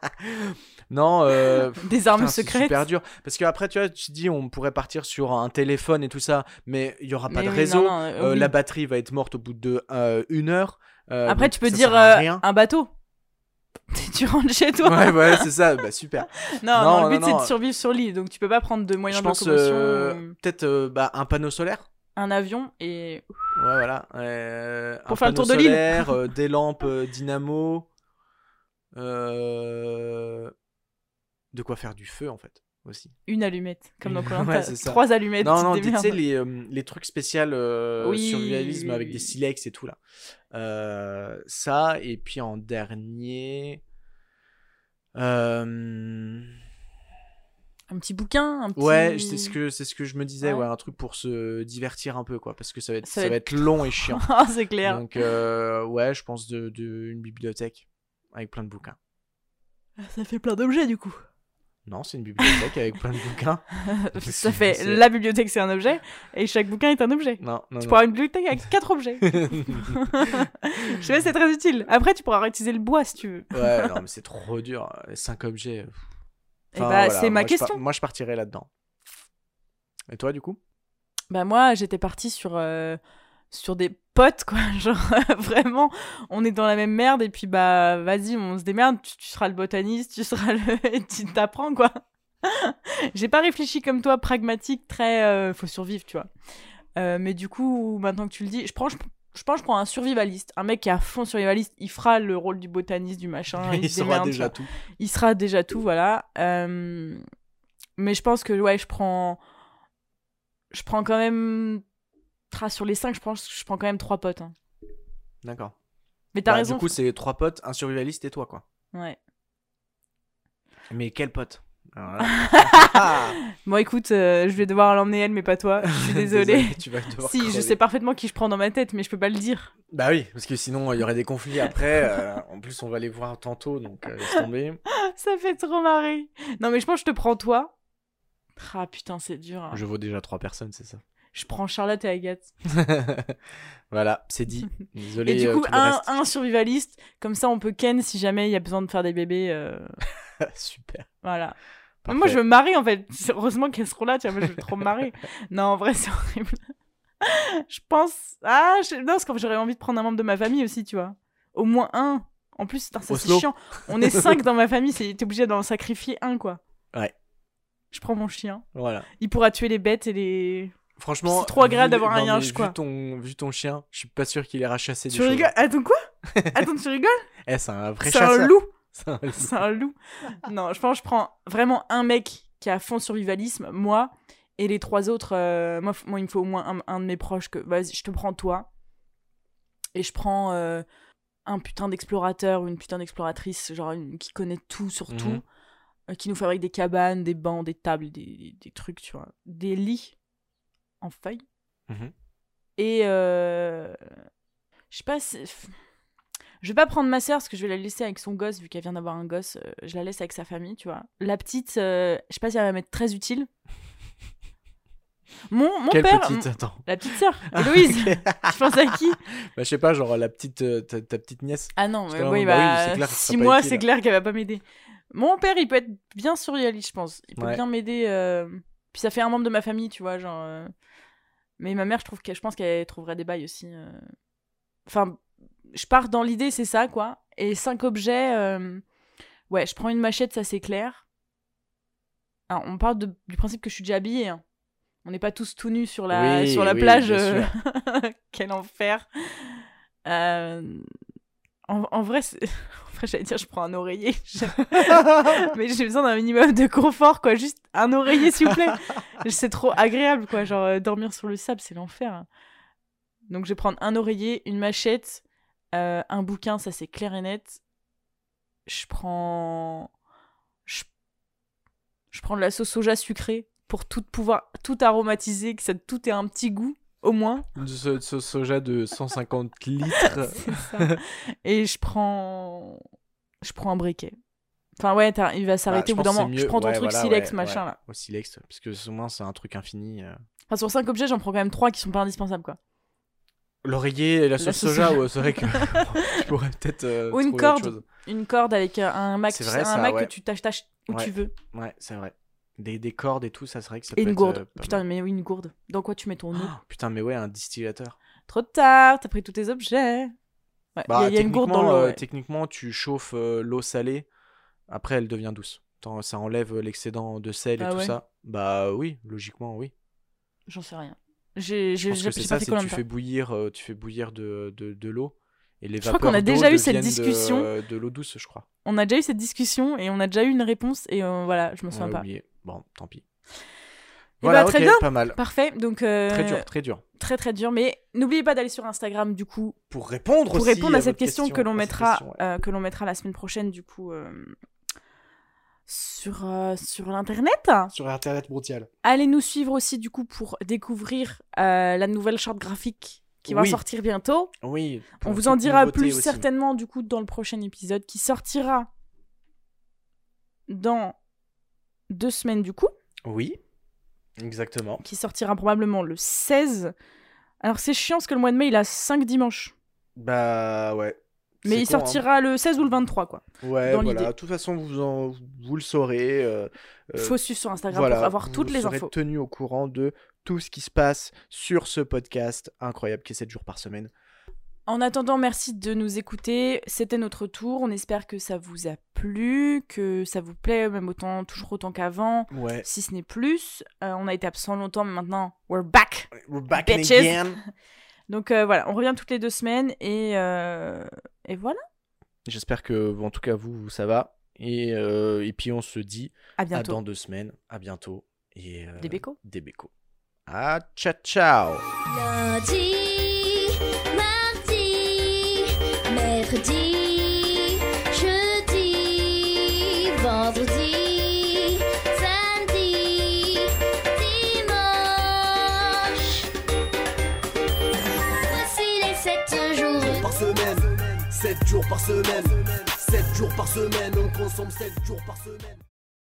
non, euh, Des armes putain, c'est secrètes. super dur. Parce qu'après, tu vois, tu te dis, on pourrait partir sur un téléphone et tout ça, mais il y aura pas Mais de oui, réseau. non, non, euh, Euh, oui. La batterie va être morte au bout de euh, une heure. Après, tu peux dire un bateau. tu rentres chez toi. Ouais, ouais, c'est ça. Bah, super. Non, Non, non, le but c'est de survivre sur l'île, donc tu peux pas prendre de moyens Je de pense locomotion, peut-être bah, un panneau solaire. un avion et Ouais, voilà. Euh, Pour un faire le tour de l'île. euh, des lampes euh, dynamo. Euh, De quoi faire du feu, en fait, aussi. une allumette, comme dans Ouais, Colanta. ça. Trois allumettes. non, non, tu sais, les, euh, les trucs spéciaux euh, Oui, survivalisme oui, avec des silex et tout, là. Euh, ça, et puis en dernier... Un petit bouquin, un petit. Ouais, c'est ce que c'est ce que je me disais, Ouais. ouais. un truc pour se divertir un peu quoi, parce que ça va être Ça ça, va être être long et chiant. Ah, c'est clair. Donc ouais, je pense de, de une bibliothèque avec plein de bouquins. Ça fait plein d'objets du coup. Non, c'est une bibliothèque avec plein de bouquins. ça fait la bibliothèque c'est un objet et chaque bouquin est un objet. Non, non, Tu non. pourras avoir une bibliothèque avec quatre objets. Je sais c'est très utile. Après, tu pourras réutiliser le bois si tu veux. Ouais, non, mais c'est trop dur. Les cinq objets. Et Enfin, bah, voilà, c'est ma moi, je par- question. moi, je partirais là-dedans. Et toi, du coup? Bah moi, j'étais partie sur euh, sur des potes quoi, genre vraiment, on est dans la même merde et puis bah vas-y, on se démerde, tu, tu seras le botaniste, tu seras le et tu t'apprends quoi. J'ai pas réfléchi comme toi, pragmatique, très euh, faut survivre, tu vois. Euh, mais du coup, maintenant que tu le dis, je prends je, je pense que je prends un survivaliste, un mec qui est à fond survivaliste, il fera le rôle du botaniste, du machin, il, Il se saura démerde, tu déjà tout. il sera déjà tout, voilà. Euh, mais je pense que ouais, je prends, je prends quand même, sur les 5 je pense, que je prends quand même trois potes. hein. D'accord. Mais t'as Bah, raison. Du coup, c'est trois potes, un survivaliste et toi, quoi. Ouais. Mais quel pote Bon, écoute, euh, je vais devoir l'emmener elle, mais pas toi. Je suis désolée. tu vas si, je sais parfaitement qui je prends dans ma tête, mais je peux pas le dire. Bah oui, parce que sinon il y aurait des conflits après. euh, en plus, on va les voir tantôt, donc euh, laisse tomber. Ça fait trop marrer. Non, mais je pense que je te prends toi. Ah putain, c'est dur. hein. Je vaux déjà trois personnes, c'est ça. Je prends Charlotte et Agathe. voilà, c'est dit. Désolé. Et du euh, coup, un, survivaliste. Comme ça, on peut ken si jamais il y a besoin de faire des bébés. euh, Super. Voilà. Parfait. moi, je veux me marrer en fait. Heureusement qu'elles seront là, tu vois. Moi, je veux trop me marrer. non, en vrai, c'est horrible. je pense. Ah, je... non, parce que j'aurais envie de prendre un membre de ma famille aussi, tu vois. Au moins un. En plus, c'est chiant. On est cinq dans ma famille, c'est- t'es obligé d'en sacrifier un, quoi. Ouais. Je prends mon chien. Voilà. Il pourra tuer les bêtes et les. Franchement. C'est trop agréable vu- d'avoir un yinche, vu quoi. Ton, vu ton chien, je suis pas sûr qu'il ira chasser des Tu choses. rigoles? Attends, quoi? Attends, tu rigoles? Eh, c'est un vrai C'est un loup C'est un loup. C'est un loup. Non, je pense que je prends vraiment un mec qui a fond survivalisme, moi, et les trois autres, euh, moi, moi, il me faut au moins un, un de mes proches que, vas-y, je te prends toi. Et je prends euh, un putain d'explorateur ou une putain d'exploratrice, genre une- qui connaît tout sur tout, Mhm. euh, qui nous fabrique des cabanes, des bancs, des tables, des, des- des trucs, tu vois. Des lits en feuilles. Mhm. Et euh, je sais pas si... Je vais pas prendre ma sœur parce que je vais la laisser avec son gosse vu qu'elle vient d'avoir un gosse. euh, je la laisse avec sa famille, tu vois. La petite, euh, je sais pas si elle va m'être très utile. Mon, mon Quelle père, petite Attends. la petite sœur, Héloïse. Ok. tu penses à qui? Bah, je sais pas, genre la petite, euh, ta, ta petite nièce. Ah non, mais oui, bah bah, clair, six mois, c'est clair qu'elle va pas m'aider. Mon père, il peut être bien surréaliste, je pense. Il peut Ouais. bien m'aider. euh, Puis ça fait un membre de ma famille, tu vois, genre. Mais ma mère, je trouve que je pense qu'elle trouverait des bails aussi. euh. Enfin, je pars dans l'idée, c'est ça, quoi. Et cinq objets. euh, Ouais, je prends une machette, ça c'est clair. Alors, on parle de- du principe que je suis déjà habillée. hein. On n'est pas tous tout nus sur la, Oui, sur la oui, plage. bien euh. Quel enfer. Euh, En, en vrai, en vrai, j'allais dire, je prends un oreiller. Mais j'ai besoin d'un minimum de confort, quoi. Juste un oreiller, s'il vous plaît. C'est trop agréable, quoi. Genre, euh, dormir sur le sable, c'est l'enfer. Donc, je vais prendre un oreiller, une machette, euh, un bouquin, ça c'est clair et net. Je prends. Je, je prends de la sauce soja sucrée pour tout pouvoir tout aromatiser, que ça tout ait un petit goût, au moins. De ce, de ce soja de 150 litres. Ça. Et je prends. Je prends un briquet. Enfin, ouais, il va s'arrêter Bah, au bout d'un moment. Je prends ton truc voilà, silex, ouais, machin ouais. là. Au silex, parce que au moins c'est un truc infini. euh. Enfin, sur 5 objets, j'en prends quand même 3 qui sont pas indispensables, quoi. L'oreiller et la sauce soja, ouais, c'est vrai que tu pourrais peut-être. euh, Ou une trouver autre corde. chose. Une corde avec euh, un Mac, vrai, un ça, Mac que tu t'attaches où tu veux. Ouais, c'est vrai. Des, des cordes et tout, ça serait que ça Et peut une être, gourde. euh, pas Putain, mal. mais oui, une gourde. Dans quoi tu mets ton eau Oh, putain, mais ouais, un distillateur. Trop tard, t'as pris tous tes objets. Ouais, il Bah, y a- il y, a une gourde dans techniquement, l'eau. euh, ouais. techniquement, tu chauffes euh, l'eau salée, après elle devient douce. Tant- Ça enlève l'excédent de sel et Ah tout ouais? ça. Bah oui, logiquement, oui. J'en sais rien. J'ai Je j'ai- pense j'ai- que c'est j'ai ça, pas fait c'est combien tu fais bouillir, euh, tu fais bouillir de, de, de l'eau. Et les Je crois qu'on a d'eau déjà eu cette deviennent de- discussion. De, l'eau douce, je crois. On a déjà eu cette discussion et on a déjà eu une réponse et euh, voilà, je me On souviens pas. oublié. Bon, tant pis. Eh Voilà, bah, très ok, bien. pas mal. Parfait, donc euh, Très dur, très dur. très très dur. Mais n'oubliez pas d'aller sur Instagram du coup Pour répondre pour aussi répondre à cette question, que l'on mettra question, ouais. euh, que l'on mettra la semaine prochaine du coup euh, sur sur l'internet. Sur Internet mondial. Allez nous suivre aussi du coup pour découvrir la nouvelle charte graphique qui va sortir bientôt. Oui. On vous en dira plus aussi. certainement du coup dans le prochain épisode qui sortira dans deux semaines du coup, Oui. Exactement. qui sortira probablement le 16. Alors c'est chiant parce que le mois de mai il a 5 dimanches. Bah ouais. Mais il con, hein. sortira le 16 ou le 23 quoi. Ouais, dans voilà. De toute façon, vous, en, vous le saurez. euh, euh, Faut suivre sur Instagram voilà, pour avoir vous toutes les serez infos. tenu au courant de tout ce qui se passe sur ce podcast incroyable qui est 7 jours par semaine. En attendant, merci de nous écouter. C'était notre tour. On espère que ça vous a plu, que ça vous plaît même autant, toujours autant qu'avant, Ouais. si ce n'est plus. Euh, on a été absent longtemps, mais maintenant, we're back. We're back Bitches. again. Donc euh, voilà, on revient toutes les deux semaines et, euh, et voilà. J'espère que, en tout cas, vous, ça va. Et, euh, et puis, on se dit À à bientôt. dans deux semaines. À bientôt. Et, euh, Des bécos. Des bécos. Ah, ciao, ciao. Lundi, mercredi, jeudi, vendredi, samedi, dimanche. Voici les sept jours. Par semaine, 7 jours par semaine, 7 jours par semaine, on consomme 7 jours par semaine.